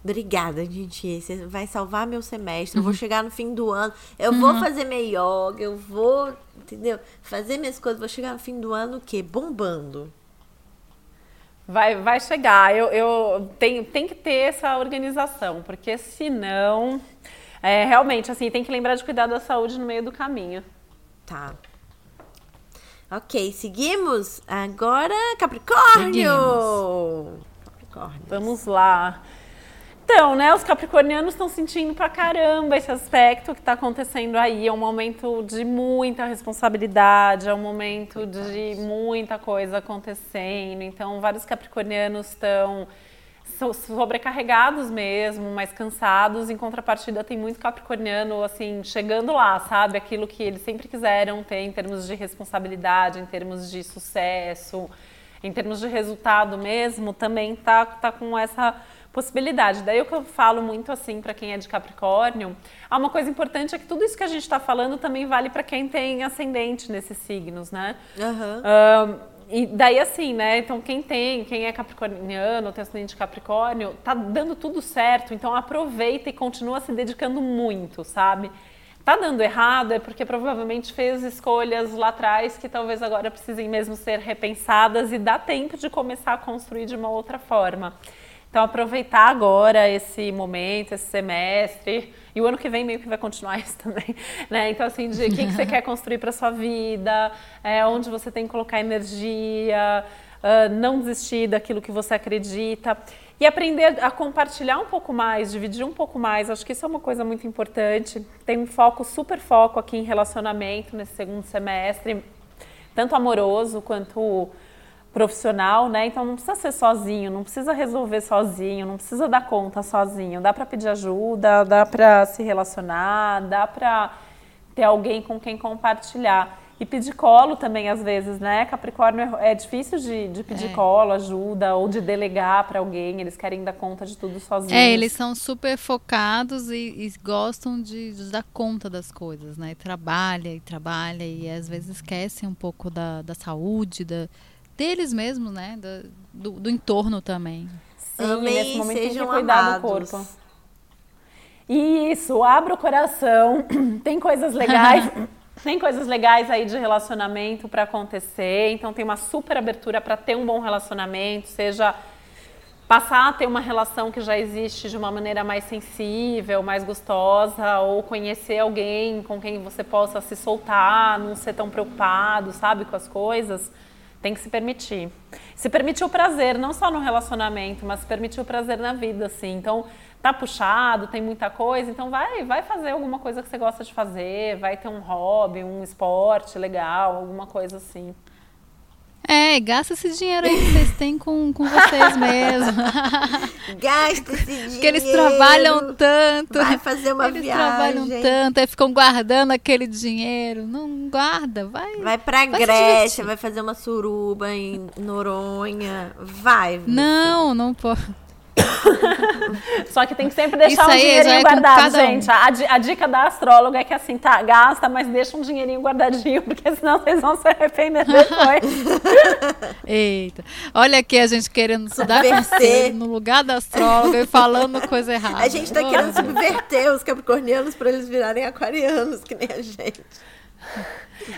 Obrigada, gente. Você vai salvar meu semestre. Eu vou uhum. chegar no fim do ano. Eu uhum. vou fazer meu yoga. Eu vou, entendeu? Fazer minhas coisas. Vou chegar no fim do ano o quê? Bombando. Vai, vai chegar. Eu, eu tenho, tem que ter essa organização, porque senão, é, realmente, assim, tem que lembrar de cuidar da saúde no meio do caminho. Tá. Ok, seguimos? Agora, Capricórnio! Seguimos. Capricórnio. Vamos lá. Então, né, os capricornianos estão sentindo pra caramba esse aspecto que está acontecendo aí. É um momento de muita responsabilidade, é um momento de muita coisa acontecendo. Então, vários capricornianos estão sobrecarregados mesmo, mais cansados. Em contrapartida, tem muito capricorniano, assim, chegando lá, sabe? Aquilo que eles sempre quiseram ter em termos de responsabilidade, em termos de sucesso, em termos de resultado mesmo, também tá, tá com essa possibilidade. Daí o que eu falo muito assim para quem é de Capricórnio, há uma coisa importante é que tudo isso que a gente está falando também vale para quem tem ascendente nesses signos, né? Uhum. e daí assim, né? Então quem tem, quem é capricorniano, tem ascendente de Capricórnio, tá dando tudo certo. Então aproveita e continua se dedicando muito, sabe? Tá dando errado é porque provavelmente fez escolhas lá atrás que talvez agora precisem mesmo ser repensadas e dá tempo de começar a construir de uma outra forma. Então, aproveitar agora esse momento, esse semestre, e o ano que vem meio que vai continuar isso também, né? Então, assim, de o que, que você quer construir para sua vida, é, onde você tem que colocar energia, uh, não desistir daquilo que você acredita. E aprender a compartilhar um pouco mais, dividir um pouco mais. Acho que isso é uma coisa muito importante. Tem um foco, super foco aqui em relacionamento nesse segundo semestre, tanto amoroso quanto profissional, né? Então não precisa ser sozinho, não precisa resolver sozinho, não precisa dar conta sozinho. Dá para pedir ajuda, dá para se relacionar, dá para ter alguém com quem compartilhar. E pedir colo também, às vezes, né? Capricórnio é, é difícil de, de pedir é. colo, ajuda, ou de delegar para alguém. Eles querem dar conta de tudo sozinhos. É, eles são super focados e, e gostam de, de, dar conta das coisas, né? E trabalha e trabalha e às vezes esquecem um pouco da, da saúde, da, deles mesmos, né? Do, do, do entorno também. Sim, Amém, nesse momento tem que cuidar amados. do corpo. Isso, abra o coração. tem coisas legais. tem coisas legais aí de relacionamento para acontecer. Então tem uma super abertura para ter um bom relacionamento, seja passar a ter uma relação que já existe de uma maneira mais sensível, mais gostosa, ou conhecer alguém com quem você possa se soltar, não ser tão preocupado, sabe, com as coisas. Tem que se permitir. Se permitir o prazer, não só no relacionamento, mas se permitir o prazer na vida, assim. Então, tá puxado, tem muita coisa, então vai, vai fazer alguma coisa que você gosta de fazer, vai ter um hobby, um esporte legal, alguma coisa assim. É, gasta esse dinheiro aí que vocês têm com, com vocês mesmos. Gasta esse dinheiro. Porque eles trabalham tanto. Vai fazer uma eles viagem. trabalham tanto, aí ficam guardando aquele dinheiro. Não guarda, vai. Vai pra vai Grécia, vai fazer uma suruba em Noronha. Vai. Não, não pode. Só que tem que sempre deixar um dinheirinho é guardado, gente. Um. A, a, dica da astróloga é que assim, tá, gasta, mas deixa um dinheirinho guardadinho, porque senão vocês vão se arrepender depois. Eita. Olha aqui a gente querendo estudar no lugar da astróloga e falando coisa errada. A gente tá querendo subverter os capricornianos para eles virarem aquarianos, que nem a gente.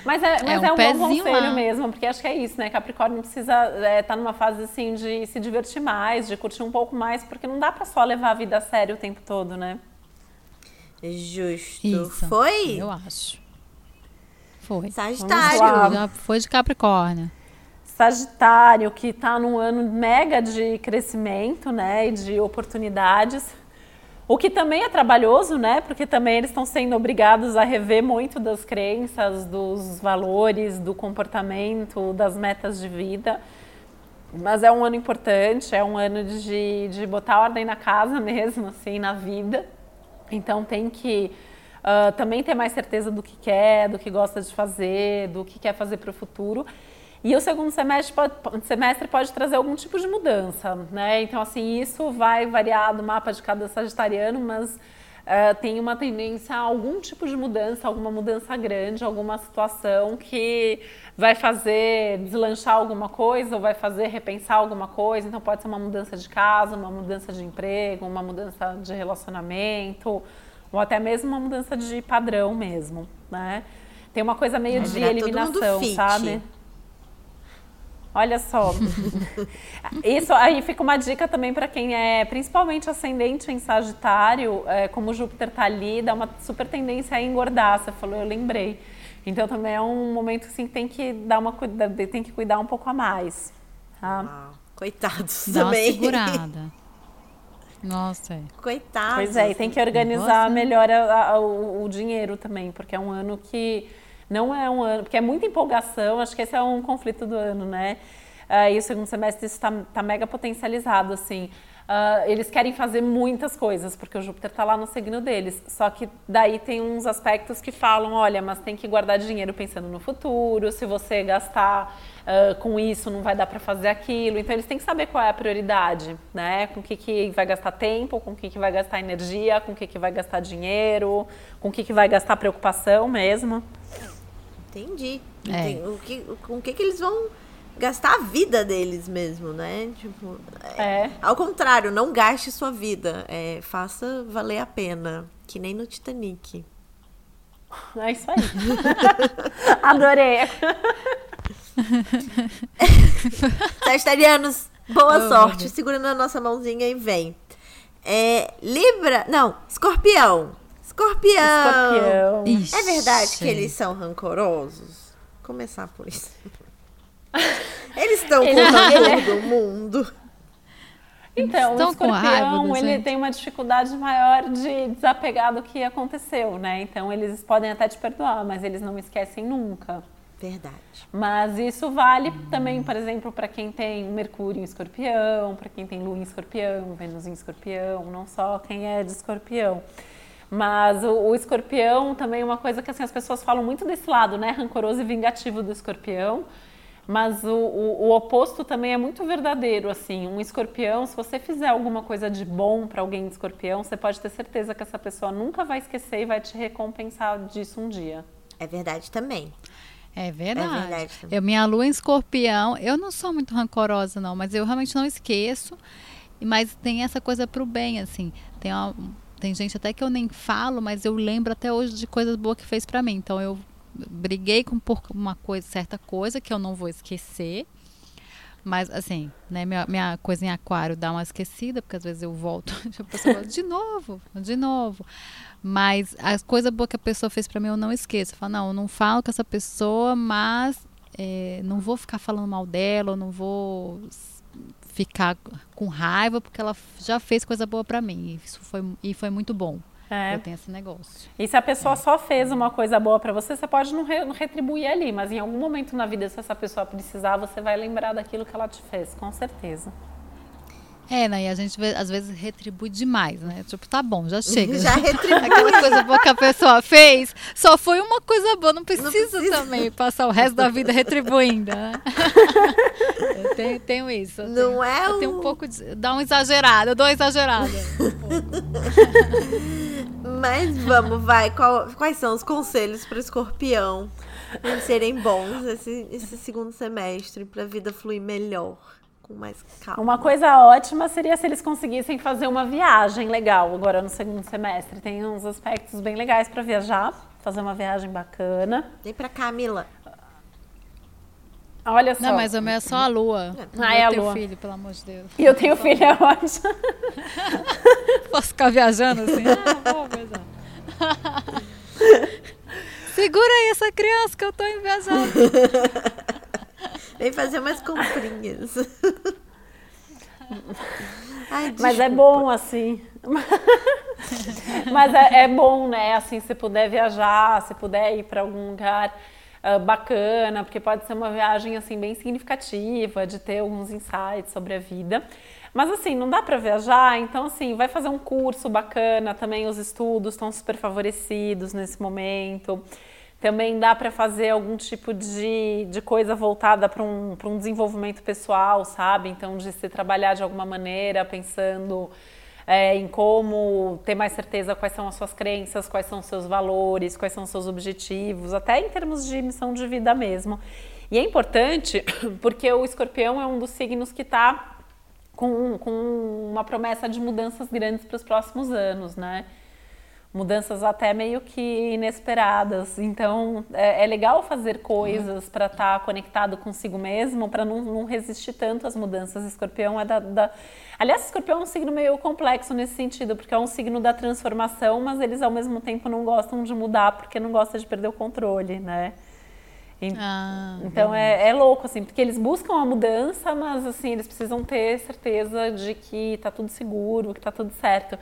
Mas é, mas é um, é um bom conselho lá. mesmo, porque acho que é isso, né? Capricórnio precisa estar é, tá numa fase assim de se divertir mais, de curtir um pouco mais, porque não dá para só levar a vida a sério o tempo todo, né? Justo. Isso, Foi? Eu acho. Foi. Sagitário. Já foi de Capricórnio. Sagitário, que está num ano mega de crescimento, né? E de oportunidades. O que também é trabalhoso, né? Porque também eles estão sendo obrigados a rever muito das crenças, dos valores, do comportamento, das metas de vida. Mas é um ano importante, é um ano de, de botar ordem na casa mesmo, assim, na vida. Então tem que uh, também ter mais certeza do que quer, do que gosta de fazer, do que quer fazer para o futuro. E o segundo semestre pode, semestre pode trazer algum tipo de mudança, né? Então, assim, isso vai variar do mapa de cada sagitariano, mas uh, tem uma tendência a algum tipo de mudança, alguma mudança grande, alguma situação que vai fazer deslanchar alguma coisa ou vai fazer repensar alguma coisa. Então, pode ser uma mudança de casa, uma mudança de emprego, uma mudança de relacionamento, ou até mesmo uma mudança de padrão mesmo, né? Tem uma coisa meio de eliminação, sabe? Olha só. Isso aí fica uma dica também para quem é principalmente ascendente em Sagitário, é, como Júpiter tá ali, dá uma super tendência a engordar. Você falou, eu lembrei. Então também é um momento assim que tem que dar uma tem que cuidar um pouco a mais. Tá? Ah, coitados dá também. Uma segurada. Nossa. É. Coitados. Pois é, e tem que organizar melhor a, a, o, o dinheiro também, porque é um ano que não é um ano, porque é muita empolgação, acho que esse é um conflito do ano, né? Uh, e o segundo semestre isso está tá mega potencializado, assim. Uh, eles querem fazer muitas coisas, porque o Júpiter está lá no signo deles. Só que daí tem uns aspectos que falam, olha, mas tem que guardar dinheiro pensando no futuro, se você gastar uh, com isso, não vai dar para fazer aquilo. Então eles têm que saber qual é a prioridade, né? Com o que, que vai gastar tempo, com o que, que vai gastar energia, com o que, que vai gastar dinheiro, com o que, que vai gastar preocupação mesmo. Entendi. É. O que, com o que, que eles vão gastar a vida deles mesmo, né? Tipo, é. é. Ao contrário, não gaste sua vida. É, faça valer a pena. Que nem no Titanic. É isso aí. Adorei. Sagitarianos, boa oh, sorte. Segurando a nossa mãozinha e vem. É, Libra. Não, escorpião. Escorpião. Escorpião. É verdade que eles são rancorosos? Vou começar por isso. Eles estão com rancor do mundo. Então, Estão o escorpião, ele tem uma dificuldade maior de desapegar do que aconteceu, né? Então, eles podem até te perdoar, mas eles não esquecem nunca. Verdade. Mas isso vale também, por exemplo, para quem tem Mercúrio em escorpião, para quem tem Lua em escorpião, Vênus em escorpião, não só quem é de escorpião. Mas o, o, escorpião também é uma coisa que assim, as pessoas falam muito desse lado, né? Rancoroso e vingativo do escorpião. Mas o, o, o, oposto também é muito verdadeiro, assim. Um escorpião, se você fizer alguma coisa de bom para alguém de escorpião, você pode ter certeza que essa pessoa nunca vai esquecer e vai te recompensar disso um dia. É verdade também. É verdade. É verdade eu, minha lua em escorpião, eu não sou muito rancorosa, não, mas eu realmente não esqueço. Mas tem essa coisa pro bem, assim. Tem uma, tem gente até que eu nem falo, mas eu lembro até hoje de coisas boas que fez para mim. Então eu briguei com por uma coisa, certa coisa que eu não vou esquecer. Mas assim, né, minha, minha coisa em aquário dá uma esquecida, porque às vezes eu volto, a pessoa fala, de novo, de novo. Mas as coisas boas que a pessoa fez para mim eu não esqueço. Eu falo, não, eu não falo com essa pessoa, mas é, não vou ficar falando mal dela, eu não vou ficar com raiva porque ela já fez coisa boa para mim. Isso foi e foi muito bom. É. Eu tenho esse negócio. E se a pessoa é. só fez uma coisa boa para você, você pode não, re, não, retribuir ali, mas em algum momento na vida, se essa pessoa precisar, você vai lembrar daquilo que ela te fez, com certeza. É, né? E a gente às vezes retribui demais, né? Tipo, tá bom, já chega. Já retribui. Aquela coisa boa que a pessoa fez, só foi uma coisa boa, não precisa, não precisa. também passar o resto da vida retribuindo, né? eu tenho, tenho isso. Eu não tenho, é Eu tenho um pouco de. Dá um exagerado, eu dou uma exagerada. Mas vamos, vai. Qual, quais são os conselhos para o escorpião em serem bons esse, esse segundo semestre, para a vida fluir melhor? Com mais calma. Uma coisa ótima seria se eles conseguissem fazer uma viagem legal agora no segundo semestre. Tem uns aspectos bem legais para viajar, fazer uma viagem bacana. Vem para Camila. Olha só. Não, mas o meu é só a lua. Ah, é a lua. filho, pelo amor de Deus. E eu tenho filho, é ótimo. Posso ficar viajando assim? Ah, vou viajar. Segura aí essa criança que eu tô viajando. Vem fazer umas comprinhas. Ai, Mas é bom assim. Mas é, é, bom, né? Assim, se puder viajar, se puder ir para algum lugar uh, bacana, porque pode ser uma viagem assim bem significativa, de ter alguns insights sobre a vida. Mas assim, não dá para viajar, então assim, vai fazer um curso bacana, também os estudos estão super favorecidos nesse momento. Também dá para fazer algum tipo de, de coisa voltada para um, um desenvolvimento pessoal, sabe? Então, de se trabalhar de alguma maneira, pensando é, em como ter mais certeza quais são as suas crenças, quais são os seus valores, quais são os seus objetivos, até em termos de missão de vida mesmo. E é importante porque o escorpião é um dos signos que está com, com uma promessa de mudanças grandes para os próximos anos, né? Mudanças até meio que inesperadas. Então é, é legal fazer coisas para estar tá conectado consigo mesmo, para não, não, resistir tanto às mudanças. Escorpião é da, da, Aliás, Escorpião é um signo meio complexo nesse sentido, porque é um signo da transformação, mas eles ao mesmo tempo não gostam de mudar porque não gostam de perder o controle, né? Ah, então é, é, louco, assim, porque eles buscam a mudança, mas assim, eles precisam ter certeza de que tá tudo seguro, que tá tudo certo.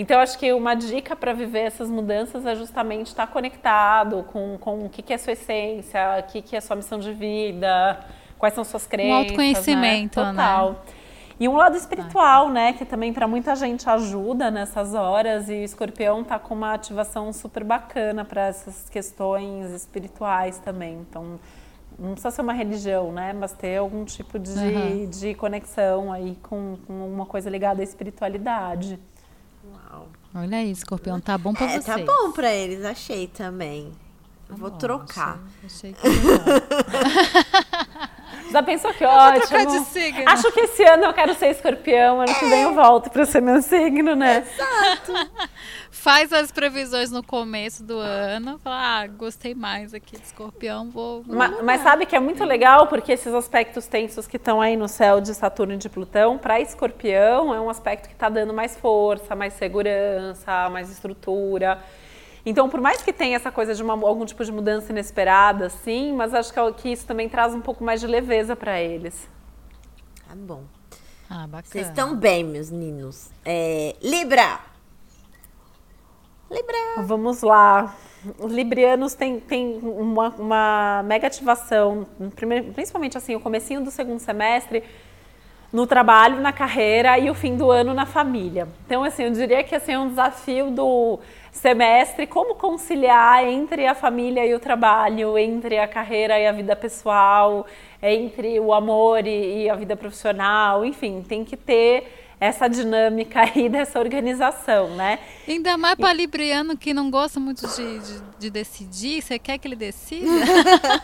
Então, acho que uma dica para viver essas mudanças é justamente estar conectado com, com o que, que é sua essência, o que, que é sua missão de vida, quais são suas crenças. Um autoconhecimento, né? Total. Né? E um lado espiritual, né? Que também para muita gente ajuda nessas horas. E o escorpião tá com uma ativação super bacana para essas questões espirituais também. Então, não precisa ser uma religião, né? Mas ter algum tipo de, uhum. de conexão aí com, com uma coisa ligada à espiritualidade. Olha aí, escorpião, tá bom pra é, vocês. Tá bom pra eles, achei também. Tá Vou bom, trocar. Achei, achei que Já pensou que ótimo? Acho que esse ano eu quero ser escorpião, ano que vem eu volto para ser meu signo, né? Exato. Faz as previsões no começo do ano, fala, ah, gostei mais aqui de escorpião, vou. vou mas, mas, sabe que é muito legal porque esses aspectos tensos que estão aí no céu de Saturno e de Plutão, para escorpião é um aspecto que está dando mais força, mais segurança, mais estrutura. Então, por mais que tenha essa coisa de uma, algum tipo de mudança inesperada, sim, mas acho que, é que isso também traz um pouco mais de leveza para eles. Tá bom. Ah, bacana. Vocês estão bem, meus ninos. É, Libra! Libra! Vamos lá. Os librianos têm, têm uma, uma mega ativação, principalmente assim, o comecinho do segundo semestre, no trabalho, na carreira e o fim do ano na família. Então, assim, eu diria que assim, é um desafio do semestre como conciliar entre a família e o trabalho, entre a carreira e a vida pessoal, entre o amor e, e a vida profissional, enfim, tem que ter essa dinâmica aí dessa organização, né? Ainda mais para Libriano que não gosta muito de, de, de, decidir, você quer que ele decida?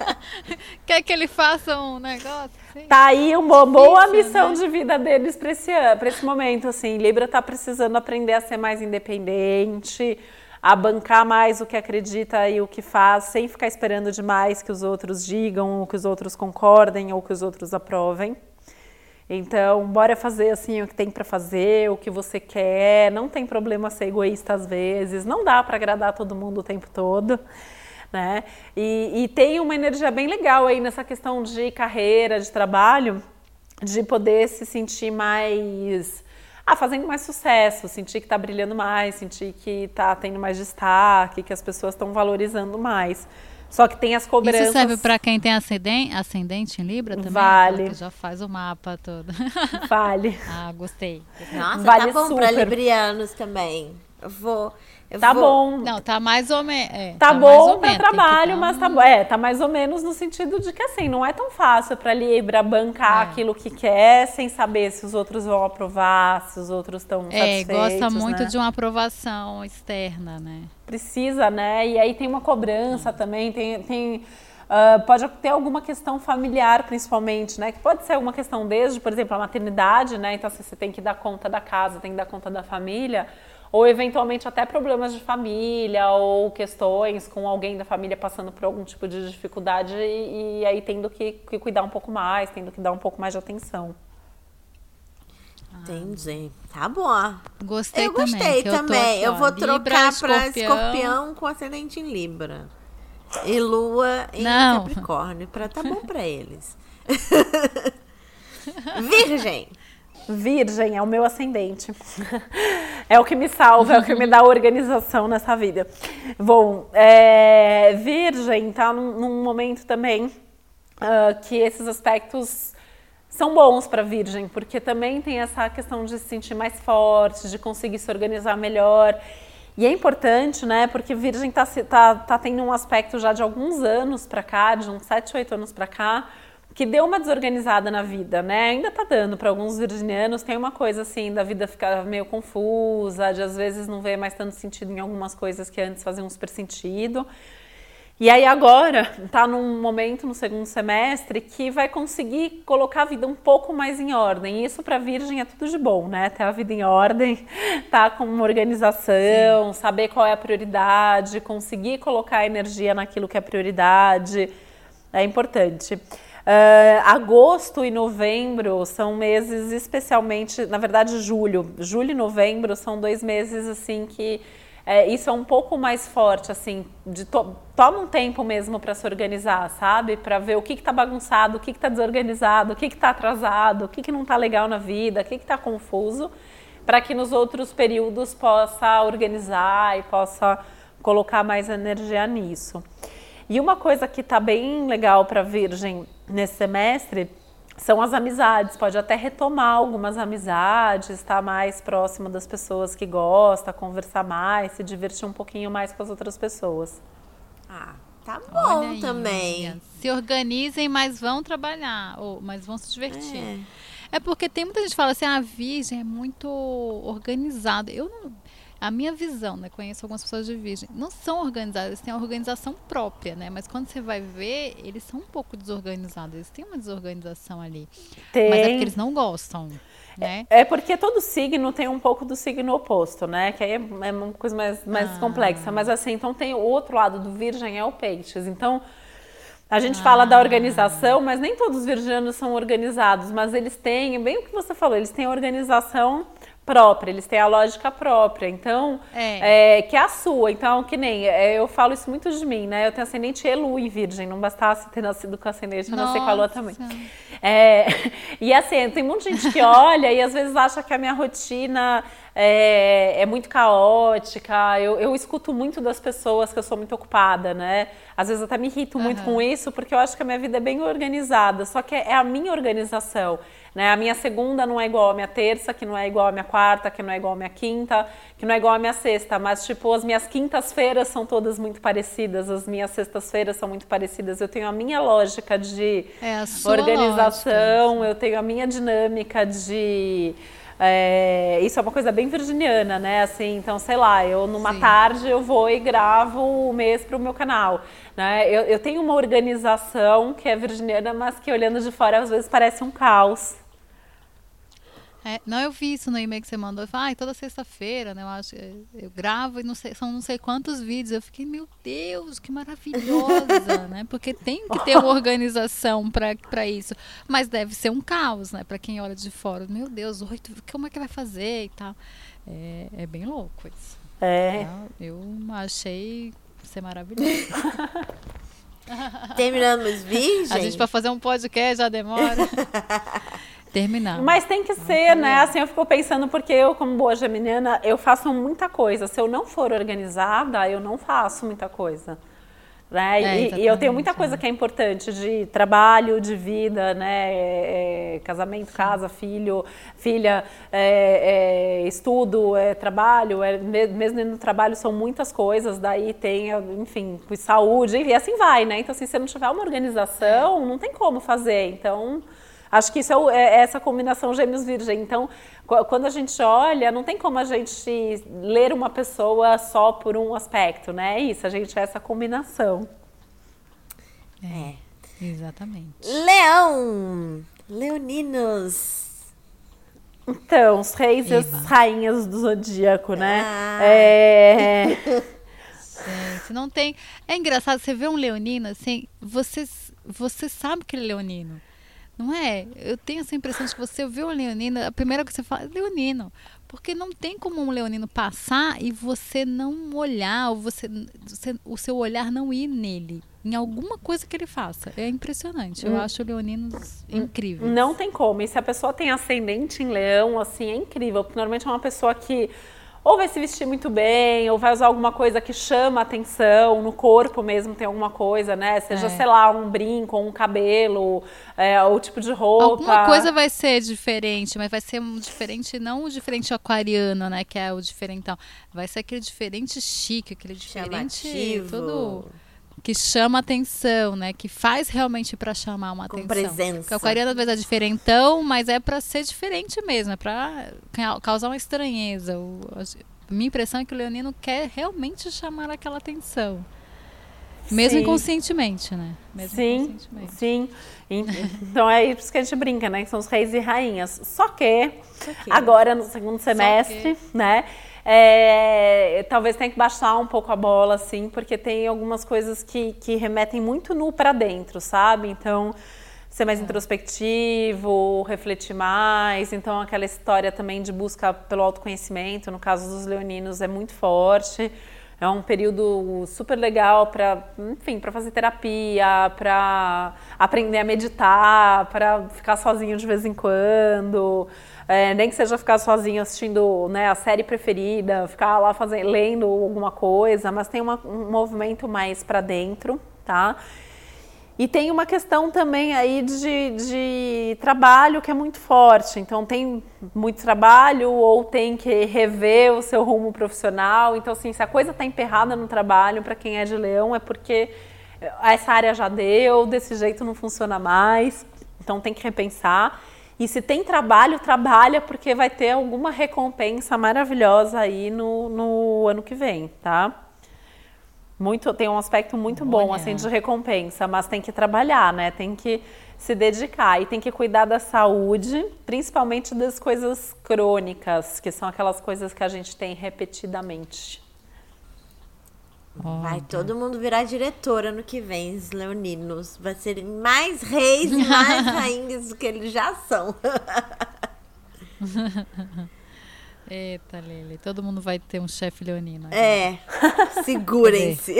quer que ele faça um negócio? Assim? Tá aí uma boa missão né? de vida deles para esse, esse momento, assim. Libra tá precisando aprender a ser mais independente, a bancar mais o que acredita e o que faz, sem ficar esperando demais que os outros digam, ou que os outros concordem, ou que os outros aprovem. Então, bora fazer assim o que tem para fazer, o que você quer. Não tem problema ser egoísta às vezes. Não dá para agradar todo mundo o tempo todo. Né? E, e tem uma energia bem legal aí nessa questão de carreira, de trabalho, de poder se sentir mais ah, fazendo mais sucesso, sentir que está brilhando mais, sentir que está tendo mais destaque, que as pessoas estão valorizando mais. Só que tem as cobranças. Isso serve para quem tem ascendente, ascendente em Libra também? Vale. já faz o mapa todo. Vale. ah, gostei. Nossa, vale tá bom para librianos também. Eu vou eu tá vou... bom. Não, tá mais ou menos. É, tá, tá bom para trabalho, tá... mas tá bom. É, tá mais ou menos no sentido de que assim, não é tão fácil para Libra bancar é. aquilo que quer sem saber se os outros vão aprovar, se os outros estão é, satisfeitos. É, gosta muito né? de uma aprovação externa, né? Precisa, né? E aí tem uma cobrança também, tem. tem Uh, pode ter alguma questão familiar, principalmente, né? Que pode ser alguma questão desde, por exemplo, a maternidade, né? Então, se você tem que dar conta da casa, tem que dar conta da família ou eventualmente até problemas de família ou questões com alguém da família passando por algum tipo de dificuldade e, e aí tendo que, que, cuidar um pouco mais, tendo que dar um pouco mais de atenção. Entendi. Tá bom. Gostei eu gostei também. Eu, eu vou Libra, trocar para escorpião com ascendente em Libra. E lua em Não. Capricórnio. Pra, tá bom para eles. Virgem. Virgem é o meu ascendente. é o que me salva, é o que me dá organização nessa vida. Bom, é, Virgem tá num, num momento também uh, que esses aspectos são bons para Virgem, porque também tem essa questão de se sentir mais forte, de conseguir se organizar melhor. E é importante, né? Porque Virgem está tá, tá tendo um aspecto já de alguns anos para cá, de uns 7, 8 anos para cá, que deu uma desorganizada na vida, né? Ainda tá dando para alguns virginianos, tem uma coisa assim da vida ficar meio confusa, de às vezes não ver mais tanto sentido em algumas coisas que antes faziam super sentido. E aí agora tá num momento no segundo semestre que vai conseguir colocar a vida um pouco mais em ordem. E isso para virgem é tudo de bom, né? Ter a vida em ordem, tá com uma organização, Sim. saber qual é a prioridade, conseguir colocar energia naquilo que é prioridade. É importante. Uh, agosto e novembro são meses especialmente, na verdade julho, julho e novembro são dois meses assim que é, isso é um pouco mais forte, assim, de to toma um tempo mesmo para se organizar, sabe? Para ver o que está bagunçado, o que está desorganizado, o que está atrasado, o que, que não está legal na vida, o que está confuso, para que nos outros períodos possa organizar e possa colocar mais energia nisso. E uma coisa que está bem legal para Virgem nesse semestre são as amizades. Pode até retomar algumas amizades, estar mais próximo das pessoas que gosta, conversar mais, se divertir um pouquinho mais com as outras pessoas. Ah, tá bom aí, também. Amiga. Se organizem, mas vão trabalhar, ou, mas vão se divertir. É. é porque tem muita gente que fala assim, ah, a virgem é muito organizada. Eu não a minha visão, né? Conheço algumas pessoas de virgem, não são organizadas, eles têm a organização própria, né? Mas quando você vai ver, eles são um pouco desorganizados, eles têm uma desorganização ali. Tem. Mas é porque eles não gostam. Né? É, é porque todo signo tem um pouco do signo oposto, né? Que aí é, é uma coisa mais, mais ah. complexa. Mas assim, então tem o outro lado do virgem é o peixes. Então, a gente ah. fala da organização, mas nem todos os virgianos são organizados, mas eles têm, bem o que você falou, eles têm organização própria, eles têm a lógica própria, então, é. É, que é a sua. Então, que nem, é, eu falo isso muito de mim, né? Eu tenho ascendente Elu em Virgem, não bastasse ter nascido com ascendente, eu nasci com a Lua também. É, e assim, tem muita gente que olha e às vezes acha que a minha rotina é, é muito caótica. Eu, eu, escuto muito das pessoas que eu sou muito ocupada, né? Às vezes até me irrito muito uhum. com isso, porque eu acho que a minha vida é bem organizada, só que é a minha organização. Né? A minha segunda não é igual à minha terça, que não é igual à minha quarta, que não é igual à minha quinta, que não é igual à minha sexta. Mas, tipo, as minhas quintas-feiras são todas muito parecidas, as minhas sextas-feiras são muito parecidas. Eu tenho a minha lógica de é organização, lógica. eu tenho a minha dinâmica de. É, isso é uma coisa bem virginiana, né? Assim, então, sei lá, eu numa Sim. tarde eu vou e gravo o mês para o meu canal. Né? Eu, eu tenho uma organização que é virginiana, mas que olhando de fora às vezes parece um caos. É, não, eu vi isso no e-mail que você mandou. Eu falei, ah, toda sexta-feira, né? Eu acho eu gravo e não sei, são não sei quantos vídeos. Eu fiquei, meu Deus, que maravilhosa, né? Porque tem que ter uma organização para isso. Mas deve ser um caos, né? Para quem olha de fora. Meu Deus, oito, como é que vai fazer e tal. É, é bem louco isso. É. Eu achei ser maravilhoso. Terminamos virgem? A gente para fazer um podcast já demora. terminar. Mas tem que ser, né? Assim, eu fico pensando, porque eu, como boa geminiana, eu faço muita coisa. Se eu não for organizada, eu não faço muita coisa. Né? É, e, e, eu tenho muita coisa é. que é importante de trabalho, de vida, né? É, é casamento, casa, filho, filha, é, é, estudo, trabalho, mesmo no trabalho são muitas coisas, daí tem, enfim, saúde, e assim vai, né? Então, assim, se não tiver uma organização, não tem como fazer. Então, Acho que isso é, é, é essa combinação gêmeos virgem. Então, quando a gente olha, não tem como a gente ler uma pessoa só por um aspecto, né? É isso, a gente é essa combinação. É, exatamente. Leão! Leoninos! Então, os reis Eba. e as rainhas do zodíaco, né? Ah. É... Gente, não tem. É engraçado, você vê um leonino assim, você, você sabe que ele é leonino. Não é? Eu tenho essa impressão de que você vê o leonino, a primeira coisa que você fala é leonino. Porque não tem como um leonino passar e você não olhar, ou você, você, o seu olhar não ir nele. Em alguma coisa que ele faça. É impressionante. Eu hum. acho o leonino incrível. Não tem como. E se a pessoa tem ascendente em leão, assim, é incrível. Porque normalmente é uma pessoa que ou vai se vestir muito bem, ou vai usar alguma coisa que chama atenção, no corpo mesmo tem alguma coisa, né? Seja, é. sei lá, um brinco, um cabelo, é, ou tipo de roupa. Alguma coisa vai ser diferente, mas vai ser um diferente, não o diferente aquariano, né? Que é o diferentão. Vai ser aquele diferente chique, aquele diferente Chamativo. todo que chama atenção, né? Que faz realmente para chamar uma Com atenção. presença. Porque o aquariano às vezes é diferentão, mas é para ser diferente mesmo, é para causar uma estranheza. O, a minha impressão é que o leonino quer realmente chamar aquela atenção. Mesmo sim. inconscientemente, né? Mesmo sim, inconscientemente. sim. Então é isso que a gente brinca, né? Que são os reis e rainhas. Só que, Só que agora no segundo semestre, né? É, talvez tenha que baixar um pouco a bola, assim, porque tem algumas coisas que, que remetem muito nu para dentro, sabe? Então, ser mais é. introspectivo, refletir mais. Então, aquela história também de busca pelo autoconhecimento, no caso dos leoninos, é muito forte. É um período super legal para, enfim, para fazer terapia, para aprender a meditar, para ficar sozinho de vez em quando. É, nem que seja ficar sozinho assistindo né, a série preferida, ficar lá fazendo, lendo alguma coisa, mas tem uma, um movimento mais para dentro, tá? E tem uma questão também aí de, de trabalho que é muito forte. Então, tem muito trabalho ou tem que rever o seu rumo profissional. Então, assim, se a coisa está emperrada no trabalho, para quem é de leão, é porque essa área já deu, desse jeito não funciona mais. Então, tem que repensar. E se tem trabalho, trabalha, porque vai ter alguma recompensa maravilhosa aí no, no ano que vem, tá? Muito, tem um aspecto muito bom assim de recompensa, mas tem que trabalhar, né? Tem que se dedicar e tem que cuidar da saúde, principalmente das coisas crônicas, que são aquelas coisas que a gente tem repetidamente. Vai todo mundo virar diretora no que vem, os leoninos. Vai ser mais reis e mais rainhas do que eles já são. Eita, Lili, todo mundo vai ter um chefe leonino. É, segurem-se.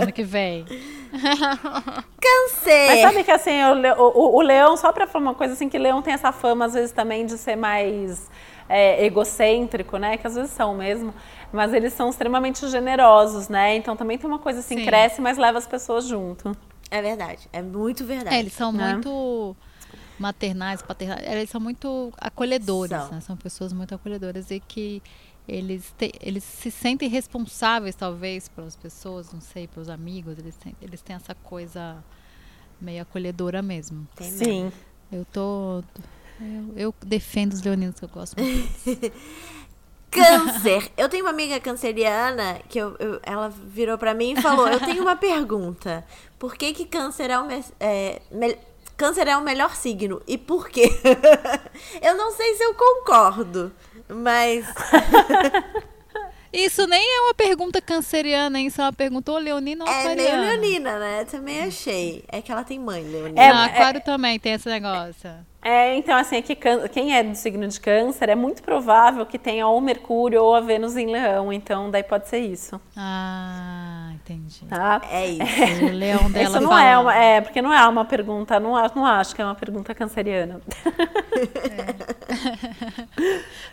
ano que vem. Câncer! Mas sabe que assim, o, o, o, leão, só pra falar uma coisa assim, que leão tem essa fama às vezes também de ser mais é, egocêntrico, né? Que às vezes são mesmo. Mas eles são extremamente generosos, né? Então também tem uma coisa assim, Sim. cresce, mas leva as pessoas junto. É verdade, é muito verdade. É, eles são né? muito maternais, paternais, eles são muito acolhedores, são. Né? são pessoas muito acolhedoras e que eles, te, eles se sentem responsáveis, talvez, pelas pessoas, não sei, pelos amigos, eles têm, eles têm essa coisa meio acolhedora mesmo. Tem Sim. Mesmo. Eu tô. Eu, eu, defendo os leoninos que eu gosto muito. Câncer. Eu tenho uma amiga canceriana que eu, eu, ela virou para mim e falou: Eu tenho uma pergunta. Por que, que câncer é, o é, Câncer é o melhor signo. E por quê? eu não sei se eu concordo, mas. Isso nem é uma pergunta canceriana, hein? Isso é uma pergunta ou leonina ou aquariana. É meio leonina, né? Também achei. É que ela tem mãe leonina. É, não, aquário é, também tem esse negócio. É, então assim, é que quem é do signo de câncer é muito provável que tenha ou Mercúrio ou a Vênus em leão. Então daí pode ser isso. Ah, Entendi. Tá? É isso. O leão dela Isso não fala. é uma, é, porque não é uma pergunta, não, acho- não acho que é uma pergunta canceriana.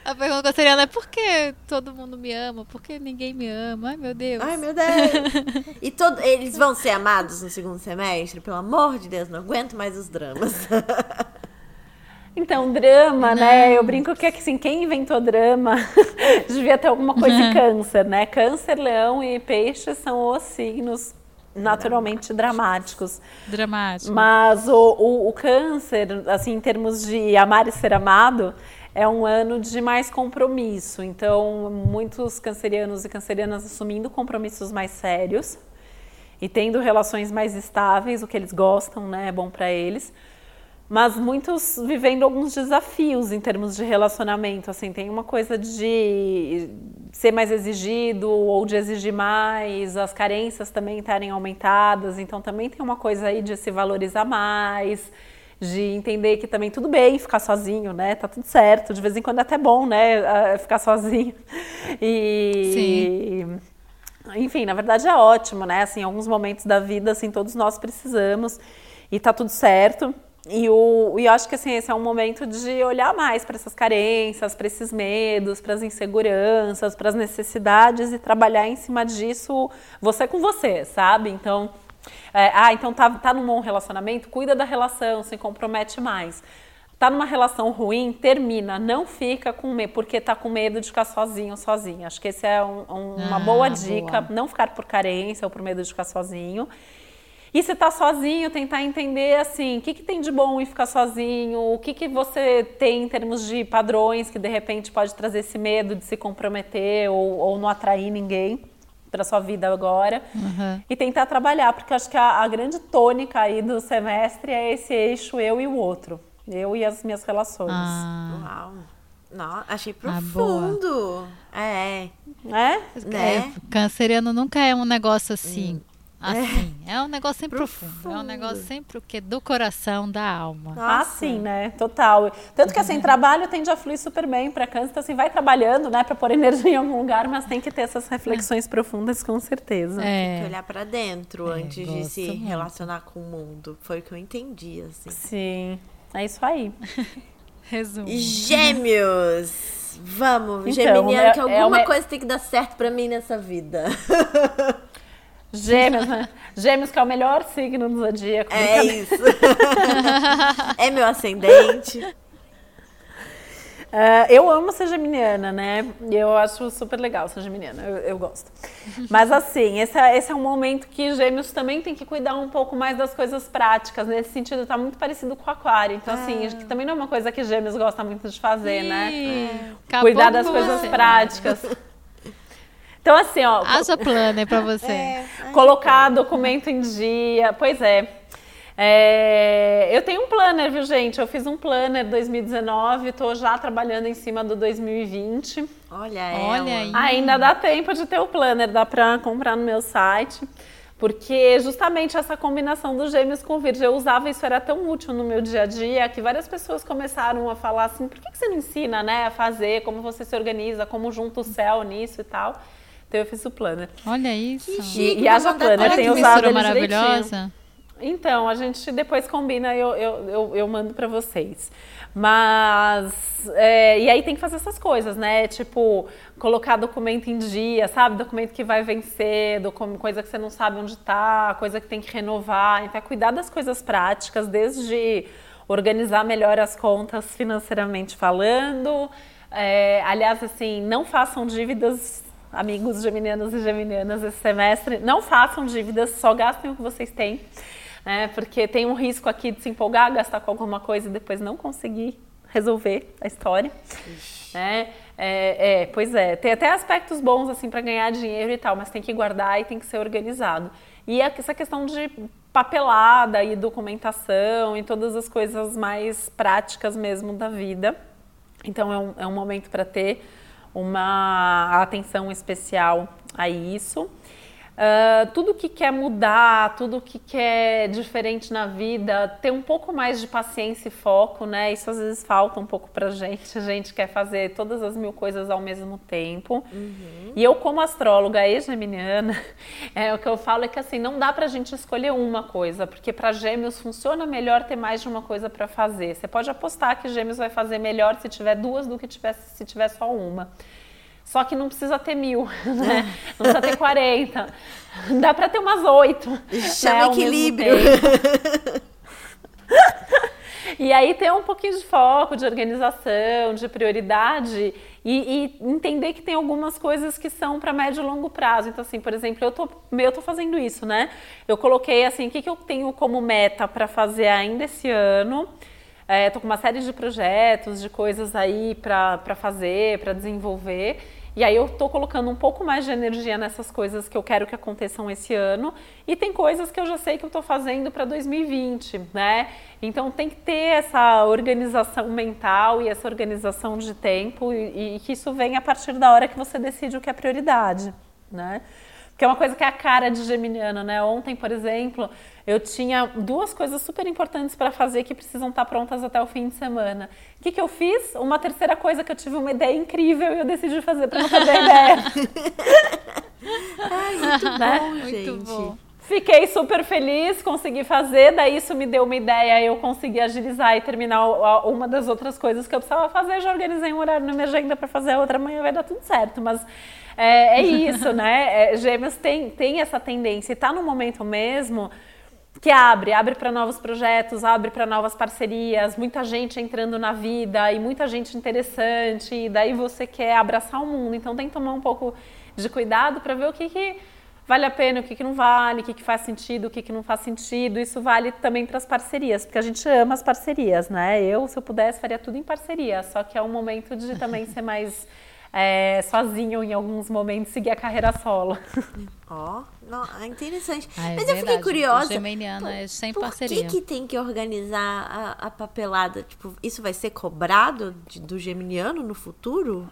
A pergunta seria, né? Por que todo mundo me ama? Por que ninguém me ama? Ai, meu Deus. Ai, meu Deus. E todo, eles vão ser amados no segundo semestre? Pelo amor de Deus, não aguento mais os dramas. Então, drama, né? Eu brinco que assim, quem inventou drama devia ter alguma coisa em câncer, né? Câncer, leão e peixe são os signos naturalmente dramáticos. Dramático. Mas o, o, o câncer, assim, em termos de amar e ser amado, é um ano de mais compromisso. Então, muitos cancerianos e cancerianas assumindo compromissos mais sérios e tendo relações mais estáveis, o que eles gostam, né? É bom para eles. Mas muitos vivendo alguns desafios em termos de relacionamento, assim, tem uma coisa de ser mais exigido ou de exigir mais, as carências também estarem aumentadas, então também tem uma coisa aí de se valorizar mais, de entender que também tudo bem ficar sozinho, né? Tá tudo certo, de vez em quando é até bom, né, ah, ficar sozinho. E enfim, na verdade é ótimo, né? Assim, em alguns momentos da vida, assim, todos nós precisamos e tá tudo certo. E, o, e eu acho que assim, esse é um momento de olhar mais para essas carências, para esses medos, para as inseguranças, para as necessidades e trabalhar em cima disso você com você, sabe? Então, é, ah, então tá, tá num bom relacionamento, cuida da relação, se compromete mais. Tá numa relação ruim, termina, não fica com medo, porque tá com medo de ficar sozinho ou sozinha. Acho que esse é um- um- uma Ah, boa dica, boa. não ficar por carência ou por medo de ficar sozinho. E se tá sozinho, tentar entender assim, o que, que tem de bom em ficar sozinho, o que, que você tem em termos de padrões que de repente pode trazer esse medo de se comprometer ou, ou não atrair ninguém para sua vida agora. Uhum. E tentar trabalhar, porque acho que a, a grande tônica aí do semestre é esse eixo eu e o outro. Eu e as minhas relações. Ah, Uau. Não, achei Ah, profundo. é, Né? né? é, canceriano nunca é um negócio assim. Assim. É um negócio sempre profundo. É um negócio sempre o quê? Do coração, da alma. Ah, Nossa. sim, né? Total. Tanto que assim, trabalho tende a fluir super bem para câncer, então assim, vai trabalhando, né, para pôr energia em algum lugar, mas tem que ter essas reflexões profundas com certeza. Tem que É. olhar pra dentro É, antes de se muito. relacionar com o mundo. Foi o que eu entendi, assim. Sim. É isso aí. Resumo. Gêmeos! Vamos, Então, Geminiano, é- que é alguma uma- coisa tem que dar certo pra mim nessa vida. Gêmeos, né? Gêmeos que é o melhor signo do zodíaco. É isso. é meu ascendente. É, eu amo ser geminiana, né? Eu acho super legal ser geminiana, eu, eu gosto. Mas assim, esse é, esse é um momento que gêmeos também tem que cuidar um pouco mais das coisas práticas. Nesse sentido, tá muito parecido com o aquário. Então, assim, acho que também não é uma coisa que gêmeos gostam muito de fazer, né? Ih, acabou Cuidar das coisas você. práticas. Então, assim, ó, Haja planner pra você. É. colocar documento em dia. Pois é. É, eu tenho um planner, viu, gente? Eu fiz um planner 2019, estou já trabalhando em cima do 2020. Olha ela. Olha aí. Ainda dá tempo de ter o planner, dá para comprar no meu site. Porque justamente essa combinação dos gêmeos com virgem, eu usava isso, era tão útil no meu dia a dia, que várias pessoas começaram a falar assim, por que que você não ensina, né, a fazer, como você se organiza, como junta o céu nisso e tal. Então eu fiz o planner. Olha isso. chique. E, e haja planner, Olha pra que tenho usado ele direitinho. maravilhosa. Então, a gente depois combina, eu, eu, eu, eu mando pra vocês. Mas, é, e aí tem que fazer essas coisas, né? Tipo, colocar documento em dia, sabe? Documento que vai vencer, coisa que você não sabe onde tá, coisa que tem que renovar. Então, é cuidar das coisas práticas, desde organizar melhor as contas financeiramente falando. É, aliás, assim, não façam dívidas amigos geminianos e geminianas esse semestre, não façam dívidas, só gastem o que vocês têm, né? Porque tem um risco aqui de se empolgar, gastar com alguma coisa e depois não conseguir resolver a história, né? É, é, pois é, tem até aspectos bons assim para ganhar dinheiro e tal, mas tem que guardar e tem que ser organizado. E essa questão de papelada e documentação e todas as coisas mais práticas mesmo da vida. Então é um, é um momento para ter uma atenção especial a isso. Uh, tudo que quer mudar, tudo que quer diferente na vida, ter um pouco mais de paciência e foco, né? Isso às vezes falta um pouco pra gente. A gente quer fazer todas as mil coisas ao mesmo tempo. Uhum. E eu, como astróloga e geminiana, é, o que eu falo é que assim, não dá pra gente escolher uma coisa, porque para gêmeos funciona melhor ter mais de uma coisa para fazer. Você pode apostar que gêmeos vai fazer melhor se tiver duas do que tivesse, se tiver só uma. Só que não precisa ter mil, né? Não precisa ter 40. Dá para ter umas oito. Chama né, equilíbrio. e aí ter um pouquinho de foco, de organização, de prioridade e, e entender que tem algumas coisas que são para médio e longo prazo. Então, assim, por exemplo, eu tô, eu tô fazendo isso, né? Eu coloquei assim, o que, que eu tenho como meta para fazer ainda esse ano. Estou é, com uma série de projetos, de coisas aí para fazer, para desenvolver. E aí eu estou colocando um pouco mais de energia nessas coisas que eu quero que aconteçam esse ano. E tem coisas que eu já sei que eu estou fazendo para 2020, né? Então tem que ter essa organização mental e essa organização de tempo e, e que isso vem a partir da hora que você decide o que é prioridade, né? Que é uma coisa que é a cara de geminiano, né? Ontem, por exemplo, eu tinha duas coisas super importantes para fazer que precisam estar tá prontas até o fim de semana. O que, que eu fiz? Uma terceira coisa que eu tive uma ideia incrível e eu decidi fazer para não perder a ideia. Ai, muito né? bom, gente. Muito bom. Fiquei super feliz, consegui fazer, daí isso me deu uma ideia, eu consegui agilizar e terminar uma das outras coisas que eu precisava fazer. Já organizei um horário na minha agenda para fazer a outra manhã, vai dar tudo certo. Mas é, é isso, né? É, gêmeos tem, tem essa tendência e tá no momento mesmo que abre, abre para novos projetos, abre para novas parcerias, muita gente entrando na vida e muita gente interessante, e daí você quer abraçar o mundo, então tem que tomar um pouco de cuidado para ver o que, que vale a pena, o que, que não vale, o que, que faz sentido, o que, que não faz sentido. Isso vale também para as parcerias, porque a gente ama as parcerias, né? Eu, se eu pudesse, faria tudo em parceria, só que é um momento de também ser mais é, sozinho em alguns momentos, seguir a carreira solo. Ó, oh, interessante. Ah, é Mas verdade. eu fiquei curiosa. O geminiano é sem por parceria. Por que, que tem que organizar a, a papelada? Tipo, isso vai ser cobrado de, do geminiano no futuro?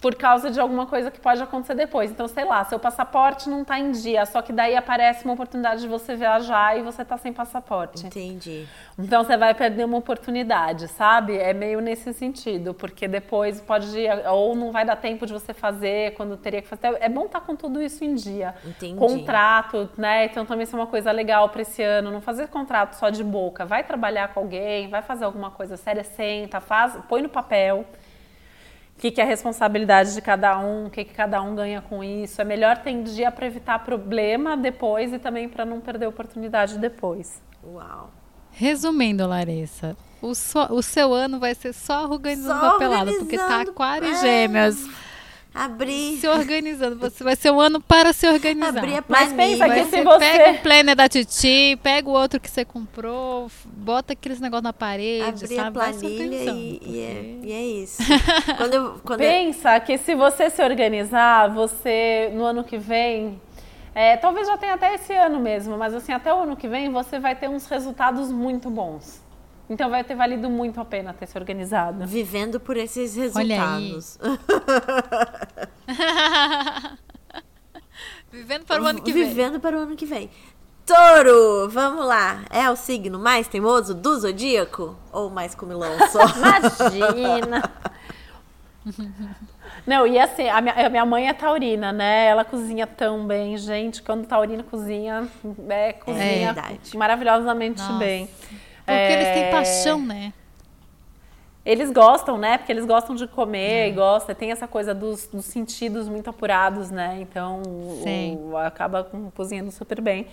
Por causa de alguma coisa que pode acontecer depois. Então, sei lá, seu passaporte não está em dia, só que daí aparece uma oportunidade de você viajar e você está sem passaporte. Entendi. Então você vai perder uma oportunidade, sabe? É meio nesse sentido, porque depois pode ou não vai dar tempo de você fazer quando teria que fazer. É bom estar tá com tudo isso em dia. Entendi. Contrato, né? Então também isso é uma coisa legal para esse ano, não fazer contrato só de boca. Vai trabalhar com alguém, vai fazer alguma coisa séria, senta, faz, põe no papel o que, que, é a responsabilidade de cada um, o que, que cada um ganha com isso. É melhor ter dia para evitar problema depois e também para não perder oportunidade depois. Uau! Resumindo, Larissa, o, so, o seu ano vai ser só organizando só papelada, porque tá aquário e gêmeas. Abrir. Se organizando. Você vai ser um ano para se organizar. Abrir a Mas pensa que se você... Pega o planner da Titi, pega o outro que você comprou, bota aqueles negócios na parede, Abrir sabe? a planilha e, e, é, e, é, isso. quando eu, quando pensa eu... que se você se organizar, você, no ano que vem... É, talvez já tenha até esse ano mesmo, mas assim, até o ano que vem você vai ter uns resultados muito bons. Então vai ter valido muito a pena ter se organizado. Vivendo por esses resultados. Vivendo para o ano que vem. Vivendo para o ano que vem. Touro, vamos lá. É o signo mais teimoso do zodíaco? Ou mais comilão só? Imagina! Não, e assim, a minha, a minha, mãe é taurina, né? Ela cozinha tão bem, gente. Quando taurina cozinha, é, cozinha é maravilhosamente Nossa. bem. Porque é... eles têm é. paixão, né? Eles gostam, né? Porque eles gostam de comer é. e gostam. Tem essa coisa dos, dos sentidos muito apurados, né? Então, o, acaba cozinhando super bem.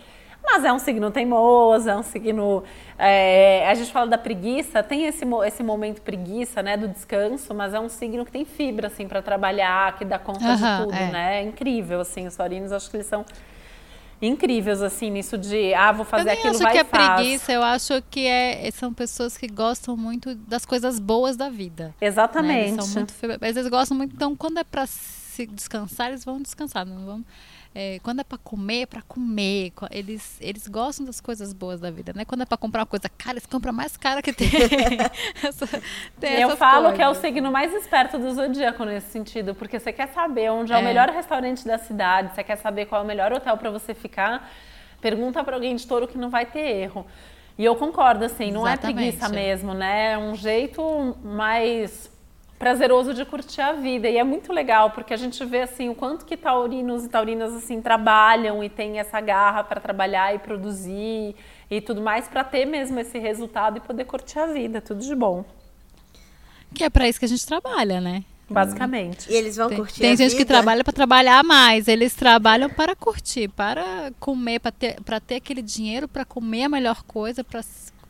Mas é um signo teimoso, é um signo. É, a gente fala da preguiça, tem esse, esse momento preguiça, né? Do descanso, mas é um signo que tem fibra, assim, para trabalhar, que dá conta de tudo, é. né? É incrível, assim. Os taurinos, acho que eles são incríveis, assim, nisso de, ah, vou fazer aquilo, vai Eu acho que é preguiça, eu acho que é, são pessoas que gostam muito das coisas boas da vida. Exatamente. Né? Eles são muito, às vezes gostam muito, então quando é para se descansar, eles vão descansar, não vão... é, quando é para comer, é para comer. Eles, eles gostam das coisas boas da vida, né? Quando é para comprar uma coisa cara, eles compram mais cara que tem. essa, tem Eu falo coisas. que é o signo mais esperto do zodíaco nesse sentido, porque você quer saber onde é, é o melhor restaurante da cidade, você quer saber qual é o melhor hotel para você ficar, pergunta para alguém de touro que não vai ter erro. E eu concordo, assim, não é Exatamente. é preguiça mesmo, né? É um jeito mais prazeroso de curtir a vida. E é muito legal, porque a gente vê assim o quanto que taurinos e taurinas assim trabalham e tem essa garra para trabalhar e produzir e tudo mais para ter mesmo esse resultado e poder curtir a vida, tudo de bom. Que é para isso que a gente trabalha, né? Basicamente. E eles vão tem, curtir Tem gente vida? que trabalha para trabalhar mais. Eles trabalham para curtir, para comer, para ter, para ter aquele dinheiro para comer a melhor coisa, para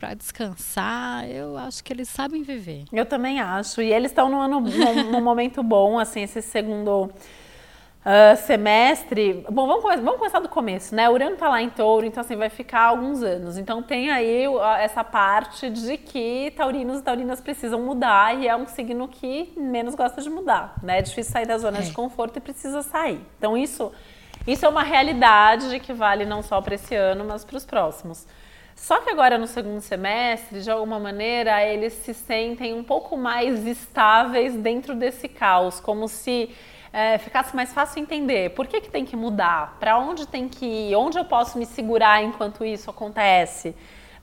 para descansar. Eu acho que eles sabem viver. Eu também acho. E eles estão num, num, num momento bom, assim, esse segundo uh, semestre. Bom, vamos, vamos começar do começo, né? O Urano tá lá em touro, então assim, vai ficar alguns anos. Então tem aí essa parte de que taurinos e taurinas precisam mudar e é um signo que menos gosta de mudar, né? É difícil sair da zona é. de conforto e precisa sair. Então isso, isso é uma realidade que vale não só para esse ano, mas para os próximos. Só que agora no segundo semestre, de alguma maneira, eles se sentem um pouco mais estáveis dentro desse caos, como se é, ficasse mais fácil entender por que, que tem que mudar, para onde tem que ir, onde eu posso me segurar enquanto isso acontece.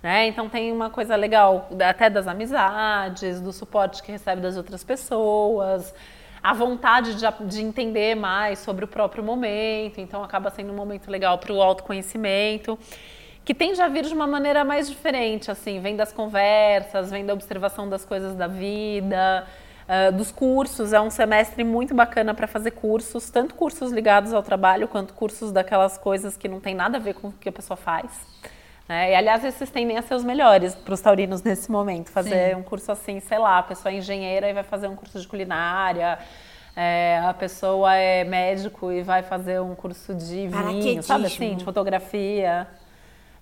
Né? Então tem uma coisa legal até das amizades, do suporte que recebe das outras pessoas, a vontade de, de entender mais sobre o próprio momento, então acaba sendo um momento legal para o autoconhecimento que tende a vir de uma maneira mais diferente, assim, vem das conversas, vem da observação das coisas da vida, uh, dos cursos. É um semestre muito bacana para fazer cursos, tanto cursos ligados ao trabalho quanto cursos daquelas coisas que não tem nada a ver com o que a pessoa faz. Né? E aliás, esses tendem a ser os melhores para os taurinos nesse momento. Fazer Sim. um curso assim, sei lá, a pessoa é engenheira e vai fazer um curso de culinária. É, a pessoa é médico e vai fazer um curso de vinho, sabe assim, de fotografia.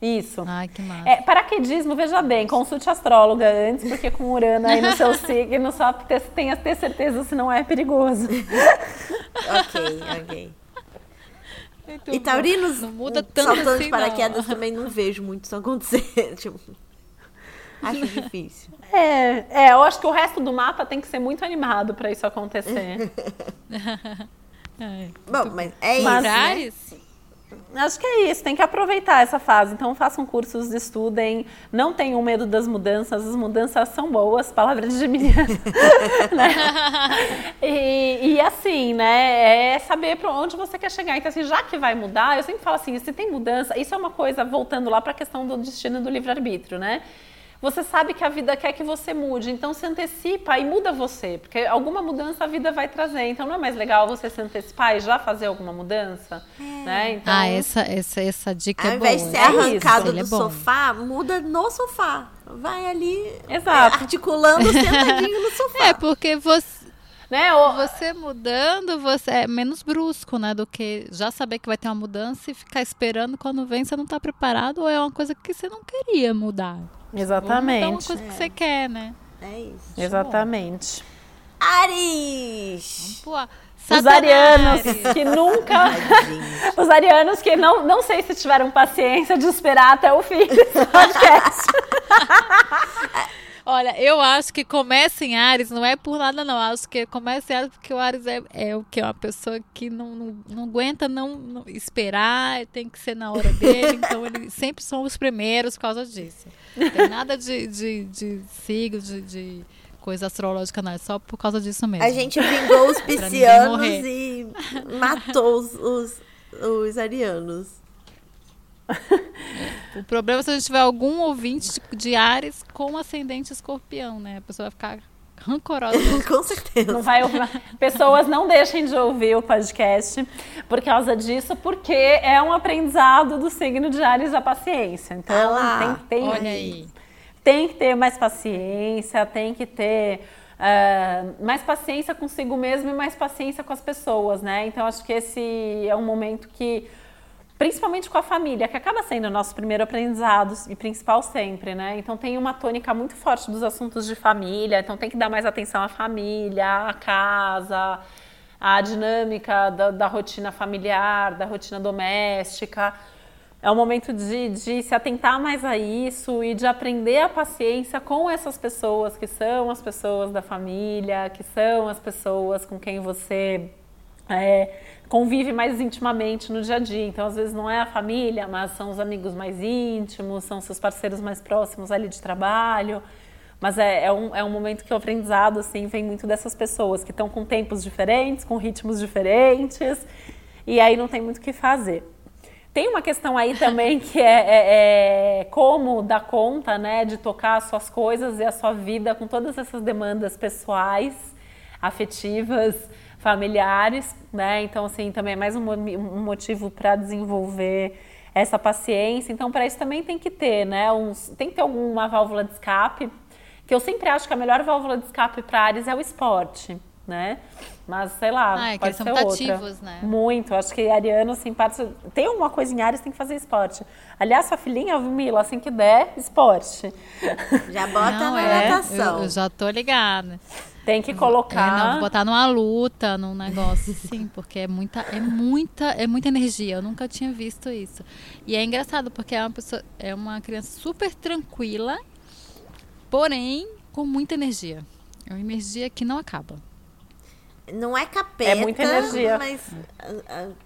Isso. Ai, que massa. É, paraquedismo, veja bem, consulte a astróloga antes, porque com Urano aí no seu signo, só ter, tenha ter certeza se não é perigoso. ok, ok. Muito e taurinos não muda tanto saltando assim, de paraquedas não. também não vejo muito isso acontecer. tipo, acho difícil. É, é, eu acho que o resto do mapa tem que ser muito animado para isso acontecer. é, Bom, mas é isso. Mas, né? Acho que é isso, tem que aproveitar essa fase. Então façam cursos, estudem, não tenham medo das mudanças, as mudanças são boas, palavras de Geminiana. né? e, e, assim, né, é saber para onde você quer chegar. Então, assim, já que vai mudar, eu sempre falo assim, se tem mudança, isso é uma coisa, voltando lá para a questão do destino do livre-arbítrio, né? Você sabe que a vida quer que você mude, então se antecipa e muda você, porque alguma mudança a vida vai trazer. Então não é mais legal você se antecipar e já fazer alguma mudança, é. né? Então, ah, essa, essa, essa dica Ao é boa. Ao invés de ser arrancado é do é sofá, muda no sofá. Vai ali Exato. articulando sentadinho no sofá. É, porque você né? Você mudando, você é menos brusco, né? Do que já saber que vai ter uma mudança e ficar esperando quando vem, você não está preparado ou é uma coisa que você não queria mudar. Exatamente. É uma coisa que você quer, né? É isso. Exatamente. Ares! Os arianos que nunca. os arianos que não, não sei se tiveram paciência de esperar até o fim desse podcast. Olha, eu acho que começa em Ares não é por nada, não. Acho que começa em Ares porque o Ares é, é o que? É uma pessoa que não, não, não aguenta não, não, esperar, tem que ser na hora dele. então, eles sempre são os primeiros por causa disso. Não tem nada de, de, de siglo, de, de coisa astrológica, não. É só por causa disso mesmo. A gente vingou os piscianos e matou os, os, os arianos. o problema é se a gente tiver algum ouvinte de Ares com ascendente escorpião, né? A pessoa vai ficar rancorosa. com certeza. Não vai, pessoas não deixem de ouvir o podcast por causa disso, porque é um aprendizado do signo de Ares a paciência. Então ah, tem, tem, olha aí. tem que ter mais paciência, tem que ter uh, mais paciência consigo mesmo e mais paciência com as pessoas, né? Então acho que esse é um momento que principalmente com a família, que acaba sendo o nosso primeiro aprendizado e principal sempre, né? Então tem uma tônica muito forte dos assuntos de família, então tem que dar mais atenção à família, à casa, a dinâmica da, da rotina familiar, da rotina doméstica. É um momento de, de se atentar mais a isso e de aprender a paciência com essas pessoas que são as pessoas da família, que são as pessoas com quem você é, convive mais intimamente no dia a dia. Então, às vezes, não é a família, mas são os amigos mais íntimos, são seus parceiros mais próximos ali de trabalho. Mas é, é, um, é um momento que o aprendizado assim, vem muito dessas pessoas que estão com tempos diferentes, com ritmos diferentes, e aí não tem muito o que fazer. Tem uma questão aí também que é, é, é, como dar conta né, de tocar as suas coisas e a sua vida com todas essas demandas pessoais, afetivas, familiares, né? Então, assim, também é mais um, um motivo para desenvolver essa paciência. Então, para isso também tem que ter, né? Uns, tem que ter alguma válvula de escape que eu sempre acho que a melhor válvula de escape para Ares é o esporte, né? Mas, sei lá, ah, é pode ser outra. Né? Muito. Acho que Ariano, assim, parte... tem alguma coisa em Ares, tem que fazer esporte. Aliás, sua filhinha, Mila, assim que der, esporte. Já bota não, na é, natação. Eu, eu, já tô ligada. Tem que colocar. É, não, botar numa luta, num negócio, sim, porque é muita, é muita, é muita energia. Eu nunca tinha visto isso. E é engraçado, porque é uma pessoa, é uma criança super tranquila porém com muita energia. É uma energia que não acaba. Não é capeta, é muita energia. mas uh, uh,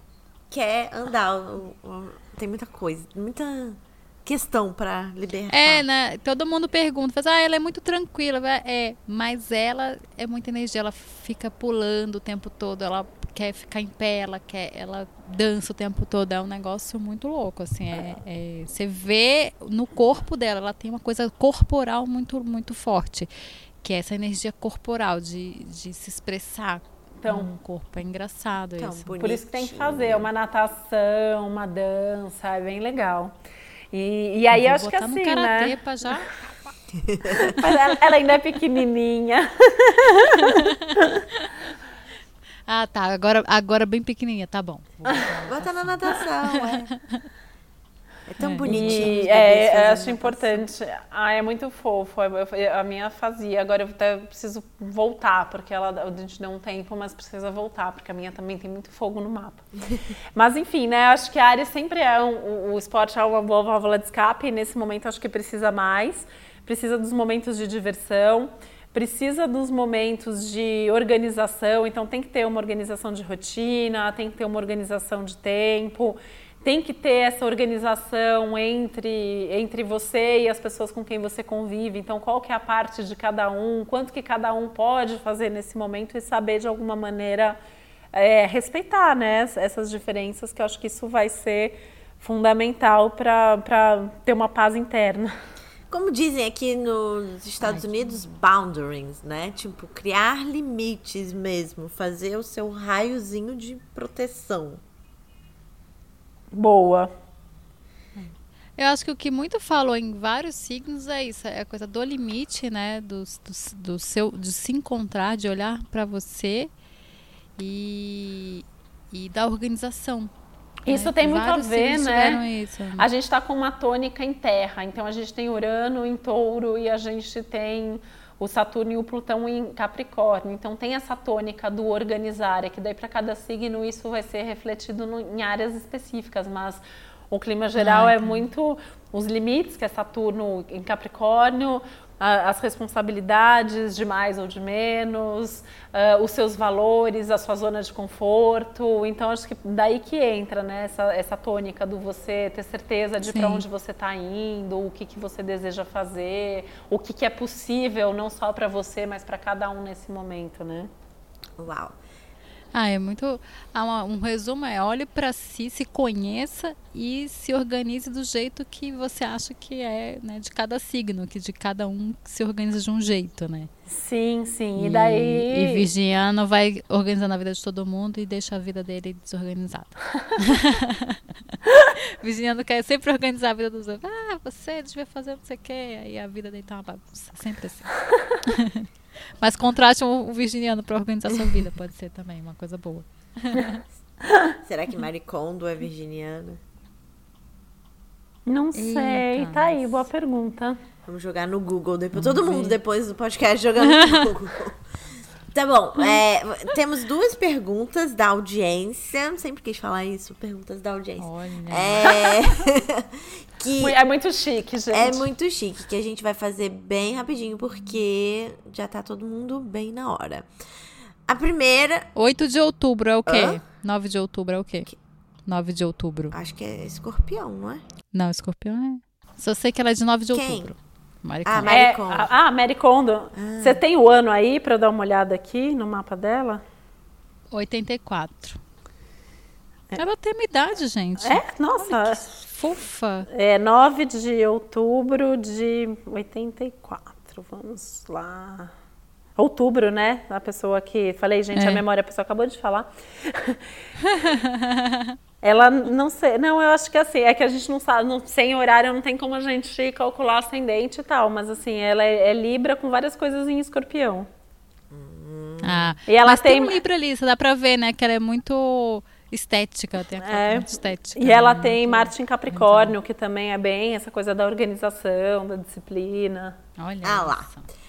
quer andar. Uh, tem muita coisa, muita questão para libertar. É, né? Todo mundo pergunta, faz, ah, ela é muito tranquila, é, mas ela é muita energia, ela fica pulando o tempo todo, ela quer ficar em pé, ela quer, ela dança o tempo todo, é um negócio muito louco, assim, é, é, você vê no corpo dela, ela tem uma coisa corporal muito, muito forte, que é essa energia corporal de, de se expressar então, um corpo, é engraçado então, isso. Por isso que tem que fazer uma natação, uma dança, é bem legal. E, e aí acho que assim, né? Pra já... Mas ela, ela ainda é pequenininha. Ah, tá. Agora, agora bem pequenininha, tá bom. Bota na natação, é. É tão é. bonitinho. E, é, acho importante. Ah, é muito fofo. a minha fazia. Agora eu até preciso voltar, porque ela, a gente deu um tempo, mas precisa voltar, porque a minha também tem muito fogo no mapa. mas enfim, né? Acho que a área sempre é um, o esporte é uma boa válvula de escape. E nesse momento acho que precisa mais. Precisa dos momentos de diversão precisa dos momentos de organização, então tem que ter uma organização de rotina, tem que ter uma organização de tempo, tem que ter essa organização entre, entre você e as pessoas com quem você convive. Então, qual que é a parte de cada um, quanto que cada um pode fazer nesse momento e saber de alguma maneira é, respeitar né, essas diferenças, que eu acho que isso vai ser fundamental para ter uma paz interna. Como dizem aqui nos Estados Ai, Unidos, boundaries, né? Tipo, criar limites mesmo, fazer o seu raiozinho de proteção. Boa. Eu acho que o que muito falou em vários signos é isso, é a coisa do limite, né? Do, do, do seu, de se encontrar, de olhar para você e, e da organização. Isso é, tem muito a ver, né? Isso. A gente está com uma tônica em terra, então a gente tem Urano em touro e a gente tem o Saturno e o Plutão em Capricórnio. Então tem essa tônica do organizar, é que daí para cada signo isso vai ser refletido no, em áreas específicas, mas o clima geral ah, é muito os limites, que é Saturno em Capricórnio, as responsabilidades de mais ou de menos, uh, os seus valores, a sua zona de conforto. Então, acho que daí que entra né, essa, essa tônica do você ter certeza de para onde você está indo, o que, que você deseja fazer, o que, que é possível, não só para você, mas para cada um nesse momento, né? Uau! Ah, é muito. Um resumo é olhe para si, se conheça e se organize do jeito que você acha que é, né, de cada signo, que de cada um se organiza de um jeito, né? Sim, sim. E, e daí. E Virginiano vai organizando a vida de todo mundo e deixa a vida dele desorganizada. Virginiano quer sempre organizar a vida dos outros. Ah, você devia fazer não sei o quê. Aí a vida dele tá uma bagunça. Sempre assim. Mas contraste um virginiano para organizar sua vida, pode ser também uma coisa boa. Será que Maricondo é virginiana? Não sei, Eita, tá aí, boa pergunta. Vamos jogar no Google depois. Todo mundo depois do podcast jogando no Google. Tá bom. É, temos duas perguntas da audiência. Sempre quis falar isso, perguntas da audiência. Olha. É, que É muito chique, gente. é muito chique, que a gente vai fazer bem rapidinho, porque já tá todo mundo bem na hora. A primeira, 8 de outubro é o quê? Hã? 9 de outubro é o quê? 9 de outubro. acho que é escorpião, não é? Não, escorpião é. Só sei que ela é de 9 de Quem? outubro. Maricona. Ah, É, Kondo. a- ah, Mary Kondo. Você tem o ano aí pra eu dar uma olhada aqui no mapa dela? 84. Ela tem uma idade, gente. É? Nossa. Fofa. É 9 de outubro de 84. Vamos lá. Outubro, né? A pessoa que. Falei, gente, É. a memória, a pessoa acabou de falar. Ela não sei. Não, eu acho que assim, é que a gente não sabe, não- sem horário não tem como a gente calcular ascendente e tal, mas assim, ela é, é Libra com várias coisas em escorpião. Ah, E ela mas tem... tem- um Libra ali, você dá pra ver, né? Que ela é muito estética, tem aquela É. muito estética. E ela né, tem Marte em Capricórnio, que também é bem essa coisa da organização, da disciplina. Olha Ah lá. isso.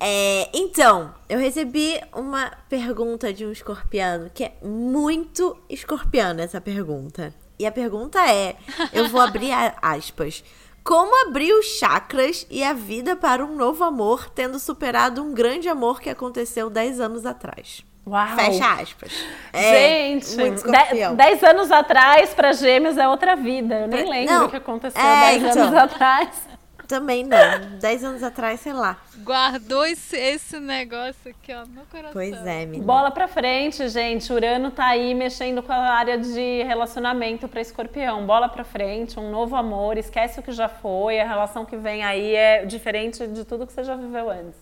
É, então, eu recebi uma pergunta de um escorpiano, que é muito escorpiana essa pergunta. E a pergunta é: eu vou abrir aspas. Como abrir os chakras e a vida para um novo amor, tendo superado um grande amor que aconteceu 10 anos atrás? Uau! Fecha aspas. É, Gente, muito de- escorpião. 10 anos atrás, para gêmeos, é outra vida. Eu nem lembro o que aconteceu é, 10 então. anos atrás. Também não. 10 anos atrás, sei lá. Guardou esse, esse negócio aqui, ó, no coração. Pois é, menina. Bola pra frente, gente. Urano tá aí mexendo com a área de relacionamento para escorpião. Bola pra frente, um novo amor. Esquece o que já foi. A relação que vem aí é diferente de tudo que você já viveu antes.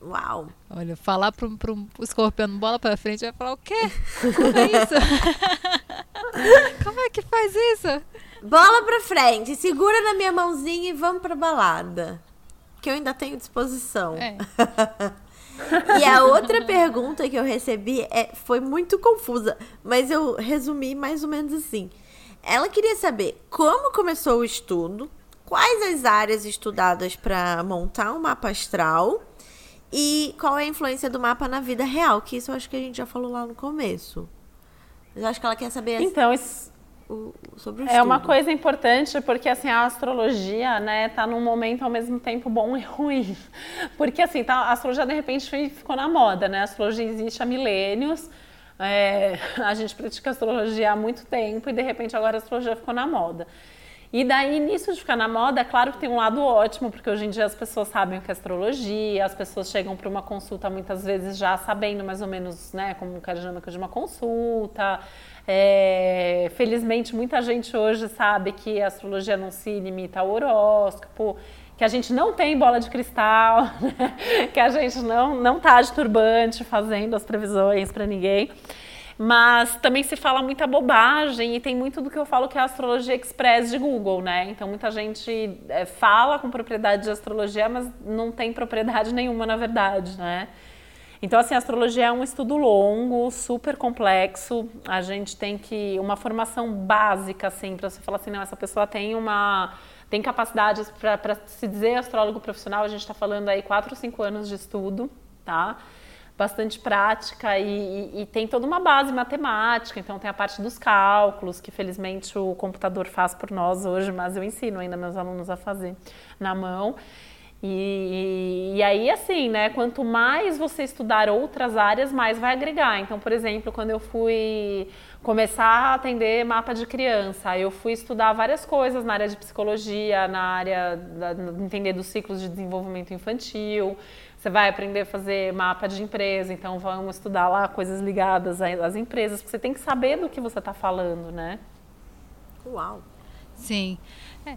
Uau. Olha, falar pro, pro escorpião bola pra frente, vai falar o quê? Como é isso? Como é que faz isso? Bola pra frente, segura na minha mãozinha e vamos pra balada. Que eu ainda tenho disposição. É. E a outra pergunta que eu recebi é, foi muito confusa, mas eu resumi mais ou menos assim. Ela queria saber como começou o estudo, quais as áreas estudadas para montar um mapa astral e qual é a influência do mapa na vida real, que isso eu acho que a gente já falou lá no começo. Mas eu acho que ela quer saber assim, Então, isso o- sobre o é uma coisa importante porque assim a astrologia, né, tá num momento ao mesmo tempo bom e ruim. Porque assim, tá, a astrologia de repente ficou na moda, né? A astrologia existe há milênios. é, a gente pratica astrologia há muito tempo e de repente agora a astrologia ficou na moda. E daí, nisso de ficar na moda, é claro que tem um lado ótimo, porque hoje em dia as pessoas sabem o que é astrologia, as pessoas chegam para uma consulta muitas vezes já sabendo mais ou menos, né, como que é a dinâmica de uma consulta. É, felizmente, muita gente hoje sabe que a astrologia não se limita ao horóscopo, que a gente não tem bola de cristal, né? que a gente não, não tá de turbante fazendo as previsões para ninguém. Mas também se fala muita bobagem e tem muito do que eu falo que é a astrologia express de Google, né? Então muita gente é, fala com propriedade de astrologia, mas não tem propriedade nenhuma na verdade, né? Então, assim, a astrologia é um estudo longo, super complexo. A gente tem que. Uma formação básica, assim, para você falar assim, não, essa pessoa tem uma. tem capacidades para se dizer astrólogo profissional. A gente está falando aí quatro ou cinco anos de estudo, tá? Bastante prática e, e, e tem toda uma base matemática. Então, tem a parte dos cálculos, que felizmente o computador faz por nós hoje, mas eu ensino ainda meus alunos a fazer na mão. E, e, aí, assim, né? Quanto mais você estudar outras áreas, mais vai agregar. Então, por exemplo, quando eu fui começar a atender mapa de criança, eu fui estudar várias coisas na área de psicologia, na área de entender dos ciclos de desenvolvimento infantil. Você vai aprender a fazer mapa de empresa, então vamos estudar lá coisas ligadas às empresas, porque você tem que saber do que você está falando, né? Uau. Sim. É,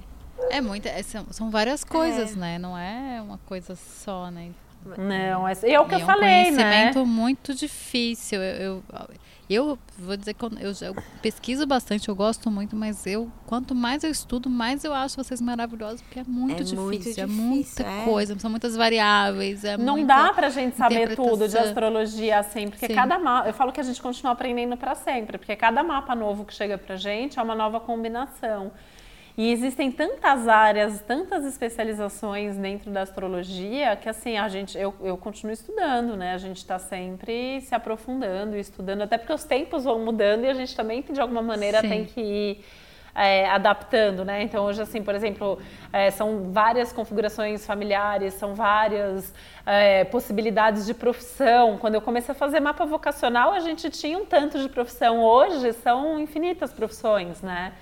é muita, é, são, são várias coisas, né? Não é uma coisa só, né? Não, é, é o que E eu é um falei, né? conhecimento muito difícil. Eu, eu, eu vou dizer que eu, eu, pesquiso bastante, eu gosto muito, mas eu quanto mais eu estudo, mais eu acho vocês maravilhosos, porque é muito É difícil, muito é difícil, muita é. coisa, são muitas variáveis, é Não muita dá pra gente saber tudo de astrologia assim, porque Sim. cada mapa, eu falo que a gente continua aprendendo pra sempre, porque cada mapa novo que chega pra gente é uma nova combinação. E existem tantas áreas, tantas especializações dentro da astrologia que assim a gente, eu, eu continuo estudando, né? A gente está sempre se aprofundando e estudando, até porque os tempos vão mudando e a gente também de alguma maneira Sim. tem que ir é, adaptando, né? Então hoje assim, por exemplo, é, são várias configurações familiares, são várias é, possibilidades de profissão. Quando eu comecei a fazer mapa vocacional, a gente tinha um tanto de profissão. Hoje são infinitas profissões, né?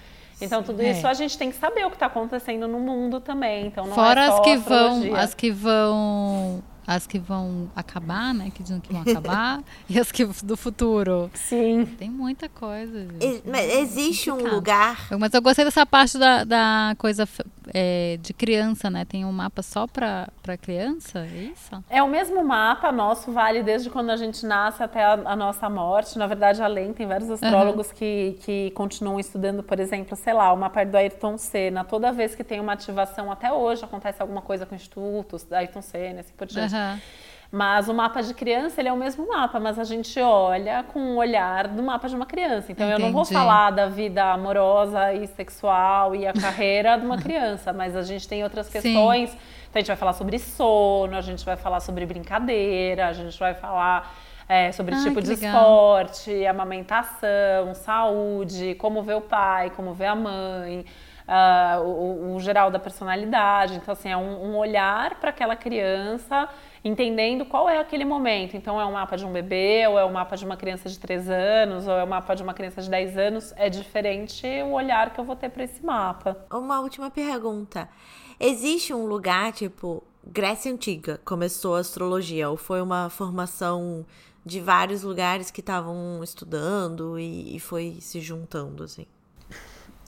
Então, tudo é. isso a gente tem que saber o que está acontecendo no mundo também. Então, não Fora é as que vão, as que vão as que vão acabar, né? Que dizem que vão acabar, e as que do futuro. Sim. Tem muita coisa. mas existe um lugar. Mas eu gostei dessa parte da, da coisa é, de criança, né? Tem um mapa só para criança, é isso? É o mesmo mapa nosso, vale desde quando a gente nasce até a, a nossa morte. Na verdade, além, tem vários astrólogos uhum. que, que continuam estudando, por exemplo, sei lá, o mapa do Ayrton Senna. Toda vez que tem uma ativação, até hoje acontece alguma coisa com institutos, Ayrton Senna, assim por diante. Uhum. Mas o mapa de criança, ele é o mesmo mapa, mas a gente olha com o olhar do mapa de uma criança. Então Entendi. eu não vou falar da vida amorosa e sexual e a carreira de uma criança, mas a gente tem outras questões. Sim. Então a gente vai falar sobre sono, a gente vai falar sobre brincadeira, a gente vai falar é, sobre Ai, tipo de legal. esporte, amamentação, saúde, como ver o pai, como ver a mãe. Uh, o, o, geral da personalidade. Então, assim, é um, um olhar para aquela criança entendendo qual é aquele momento. Então, é um mapa de um bebê, ou é um mapa de uma criança de 3 anos, ou é um mapa de uma criança de 10 anos. É diferente o olhar que eu vou ter para esse mapa. Uma última pergunta. Existe um lugar, tipo, Grécia Antiga começou a astrologia, ou foi uma formação de vários lugares que estavam estudando e, e foi se juntando, assim?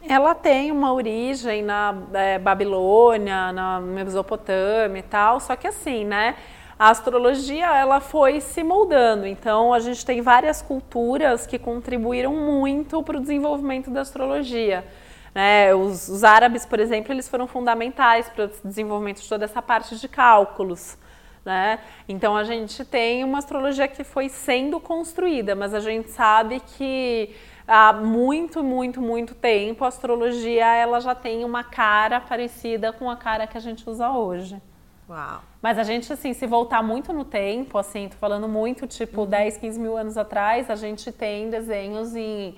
Ela tem uma origem na é, Babilônia, na Mesopotâmia e tal, só que assim, né? A astrologia ela foi se moldando, então a gente tem várias culturas que contribuíram muito para o desenvolvimento da astrologia. Né? Os, os, árabes, por exemplo, eles foram fundamentais para o desenvolvimento de toda essa parte de cálculos. Né? Então a gente tem uma astrologia que foi sendo construída, mas a gente sabe que há muito, muito, muito tempo, a astrologia ela já tem uma cara parecida com a cara que a gente usa hoje. Uau. Mas a gente, assim, se voltar muito no tempo, assim, tô falando muito, tipo, uhum. 10, 15 mil anos atrás, a gente tem desenhos em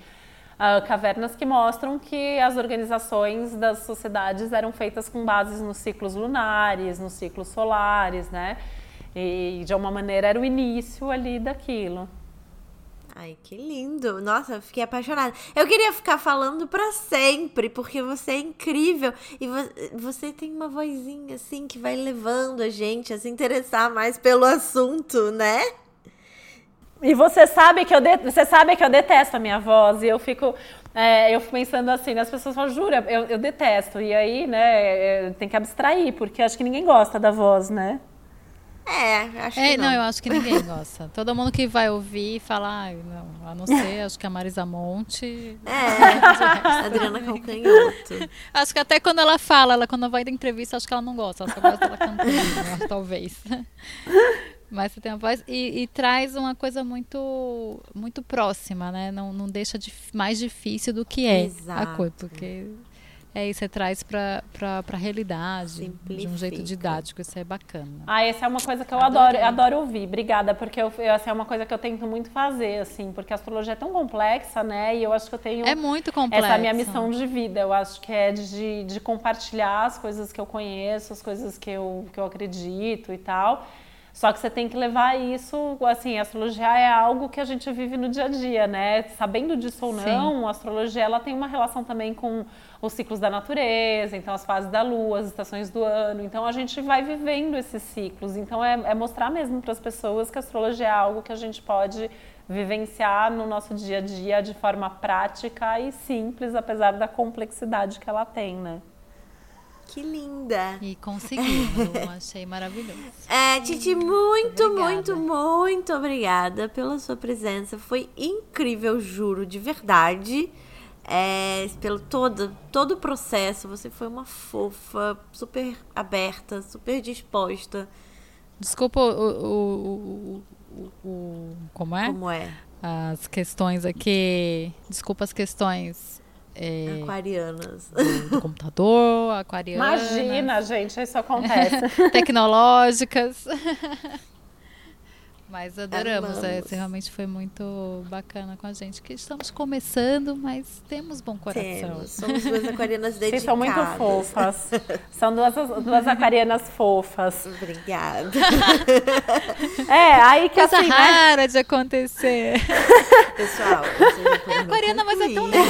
uh, cavernas que mostram que as organizações das sociedades eram feitas com bases nos ciclos lunares, nos ciclos solares, né? E de alguma maneira era o início ali daquilo. Ai, que lindo. Nossa, eu fiquei apaixonada. Eu queria ficar falando para sempre, porque você é incrível. E você tem uma vozinha, assim, que vai levando a gente a se interessar mais pelo assunto, né? E você sabe que eu, você sabe que eu detesto a minha voz. E eu fico, é, eu fico pensando assim, as pessoas falam, jura, eu, eu detesto. E aí, né, é, tem que abstrair, porque acho que ninguém gosta da voz, né? É, acho é, que não. não. eu acho que ninguém gosta. Todo mundo que vai ouvir fala, ah, não, a não ser, acho que a Marisa Monte. É, Adriana Calcanhoto. Acho que até quando ela fala, ela quando vai dar entrevista, acho que ela não gosta, ela só gosta dela cantando, talvez. Mas você tem uma voz e, e, traz uma coisa muito muito próxima, né? Não, não deixa de, mais difícil do que é Exato. a coisa, porque é isso, você traz para a realidade, Simplifica. de um jeito didático, isso é bacana. Ah, essa é uma coisa que eu adoro, eu adoro ouvir, obrigada, porque eu, essa é uma coisa que eu tento muito fazer, assim, porque a astrologia é tão complexa, né, e eu acho que eu tenho... É muito complexa. Essa é a minha missão de vida, eu acho que é de, de compartilhar as coisas que eu conheço, as coisas que eu, que eu acredito e tal, só que você tem que levar isso, assim, a astrologia é algo que a gente vive no dia a dia, né? Sabendo disso ou não, Sim. a astrologia ela tem uma relação também com os ciclos da natureza, então as fases da lua, as estações do ano. Então a gente vai vivendo esses ciclos. Então é, é mostrar mesmo para as pessoas que a astrologia é algo que a gente pode vivenciar no nosso dia a dia de forma prática e simples, apesar da complexidade que ela tem, né? Que linda! E conseguiu, achei maravilhoso. É, Titi, muito, obrigada. muito, muito obrigada pela sua presença. Foi incrível, juro, de verdade. É, pelo todo, todo o processo, você foi uma fofa, super aberta, super disposta. Desculpa o, o, o, o, como é? Como é? As questões aqui. Desculpa as questões É, aquarianas. Do, do computador, aquarianas. Imagina, gente, isso acontece. Tecnológicas. Mas adoramos, é, realmente foi muito bacana com a gente. Que estamos começando, mas temos bom coração. Temos. Somos duas aquarianas dedicadas. Vocês são muito fofas. São duas, duas aquarianas fofas. Obrigada. É, aí que Coisa assim, né? rara né? de acontecer. Pessoal, é aquariana, mas é tão legal.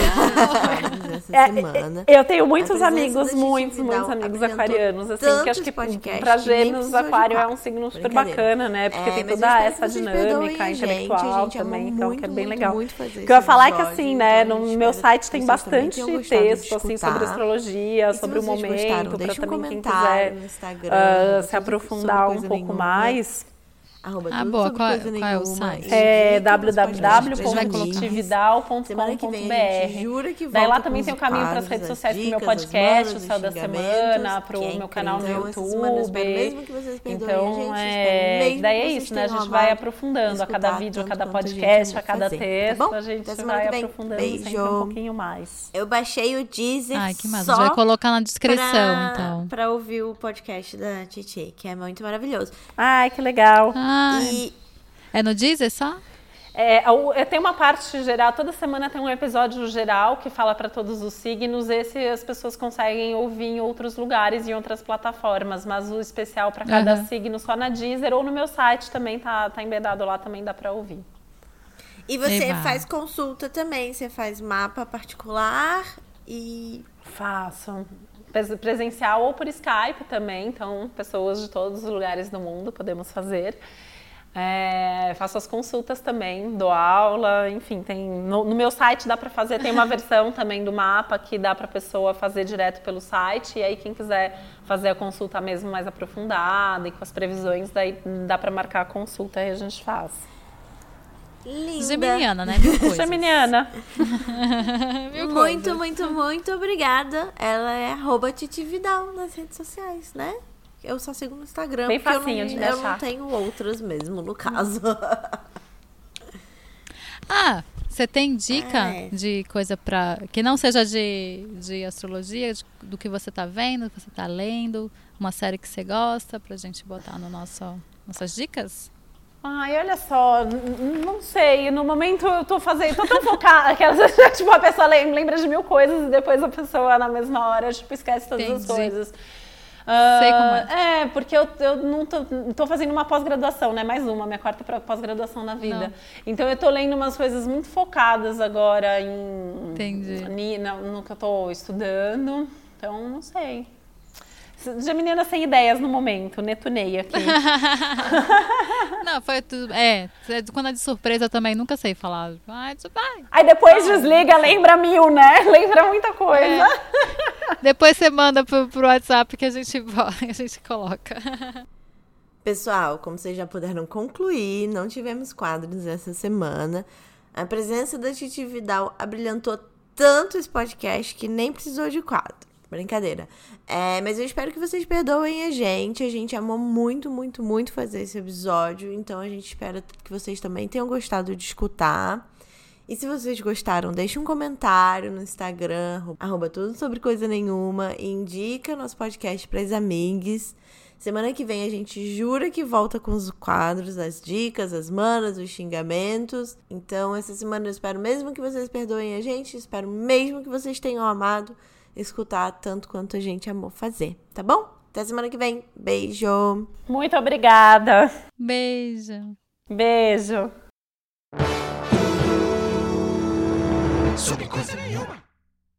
Essa é, semana, eu tenho muitos amigos, muitos, muitos amigos aquarianos, assim, que acho que pra gêmeos, aquário é um signo super bacana, né? Porque é, tem toda essa dinâmica intelectual gente, também, então que é bem legal. o que eu ia falar é que assim, né, no meu site tem bastante texto assim sobre astrologia, sobre o momento, para também quem quiser uh, se aprofundar um pouco mais. Arroba ah, boa. Qual, qual é o site? É www.coletividal.com.br. Jura que Daí lá também tem o caminho para as redes sociais do meu podcast, o Céu da Semana, para o é meu canal no YouTube. Então, é, daí é isso, né? A gente vai aprofundando a cada vídeo, a cada podcast, a cada tá texto. A gente vai aprofundando sempre um pouquinho mais. Eu baixei o Deezer Ai, que massa. A gente vai colocar na descrição, então. Para ouvir o podcast da Titi, que é muito maravilhoso. Ai, que legal. Ah, e... É no Deezer só? É, tem uma parte geral, toda semana tem um episódio geral que fala para todos os signos. Esse as pessoas conseguem ouvir em outros lugares e em outras plataformas, mas o especial para cada uhum. signo só na Deezer ou no meu site também tá, tá embedado lá, também dá para ouvir. E você Eba. faz consulta também, você faz mapa particular e. Faço. Presencial ou por Skype também, então pessoas de todos os lugares do mundo podemos fazer. É, faço as consultas também, dou aula, enfim, tem no, no meu site dá para fazer, tem uma versão também do mapa que dá para a pessoa fazer direto pelo site, e aí quem quiser fazer a consulta mesmo mais aprofundada e com as previsões, daí dá para marcar a consulta e a gente faz. Linda. Geminiana, né? Geminiana. muito, muito, muito obrigada. Ela é arroba Titividal nas redes sociais, né? Eu só sigo no Instagram. Bem facinho eu não, de eu não tenho outras mesmo, no caso. ah, você tem dica é. de coisa para que não seja de, de astrologia, de, do que você tá vendo, do que você tá lendo, uma série que você gosta pra gente botar no nosso nossas dicas? Ai, olha só, não sei, no momento eu tô fazendo, tô tão focada, aquelas, tipo, a pessoa lembra de mil coisas e depois a pessoa na mesma hora, tipo, esquece todas Entendi. as coisas. Sei como é. É, porque eu, eu não tô, tô fazendo uma pós-graduação, né? Mais uma, minha quarta pós-graduação na vida. Não. Então eu tô lendo umas coisas muito focadas agora em. Entendi. No, no que eu tô estudando. Então, não sei. De menina sem ideias no momento, netunei aqui. não, foi tudo. É, quando é de surpresa eu também nunca sei falar. Vai, vai. Aí depois desliga, lembra mil, né? Lembra muita coisa. É. Depois você manda pro, pro WhatsApp que a gente, a gente coloca. Pessoal, como vocês já puderam concluir, não tivemos quadros essa semana. A presença da Titi Vidal abrilhantou tanto esse podcast que nem precisou de quadro. Brincadeira. É, mas eu espero que vocês perdoem a gente. A gente amou muito, muito, muito fazer esse episódio. Então a gente espera que vocês também tenham gostado de escutar. E se vocês gostaram, deixe um comentário no Instagram, arroba tudo sobre coisa nenhuma. E indica nosso podcast para as amigas. Semana que vem a gente jura que volta com os quadros, as dicas, as manas, os xingamentos. Então, essa semana eu espero mesmo que vocês perdoem a gente. Espero mesmo que vocês tenham amado escutar tanto quanto a gente amou fazer, tá bom? Até semana que vem. Beijo. Muito obrigada. Beijo. Beijo. Sobre coisa nenhuma.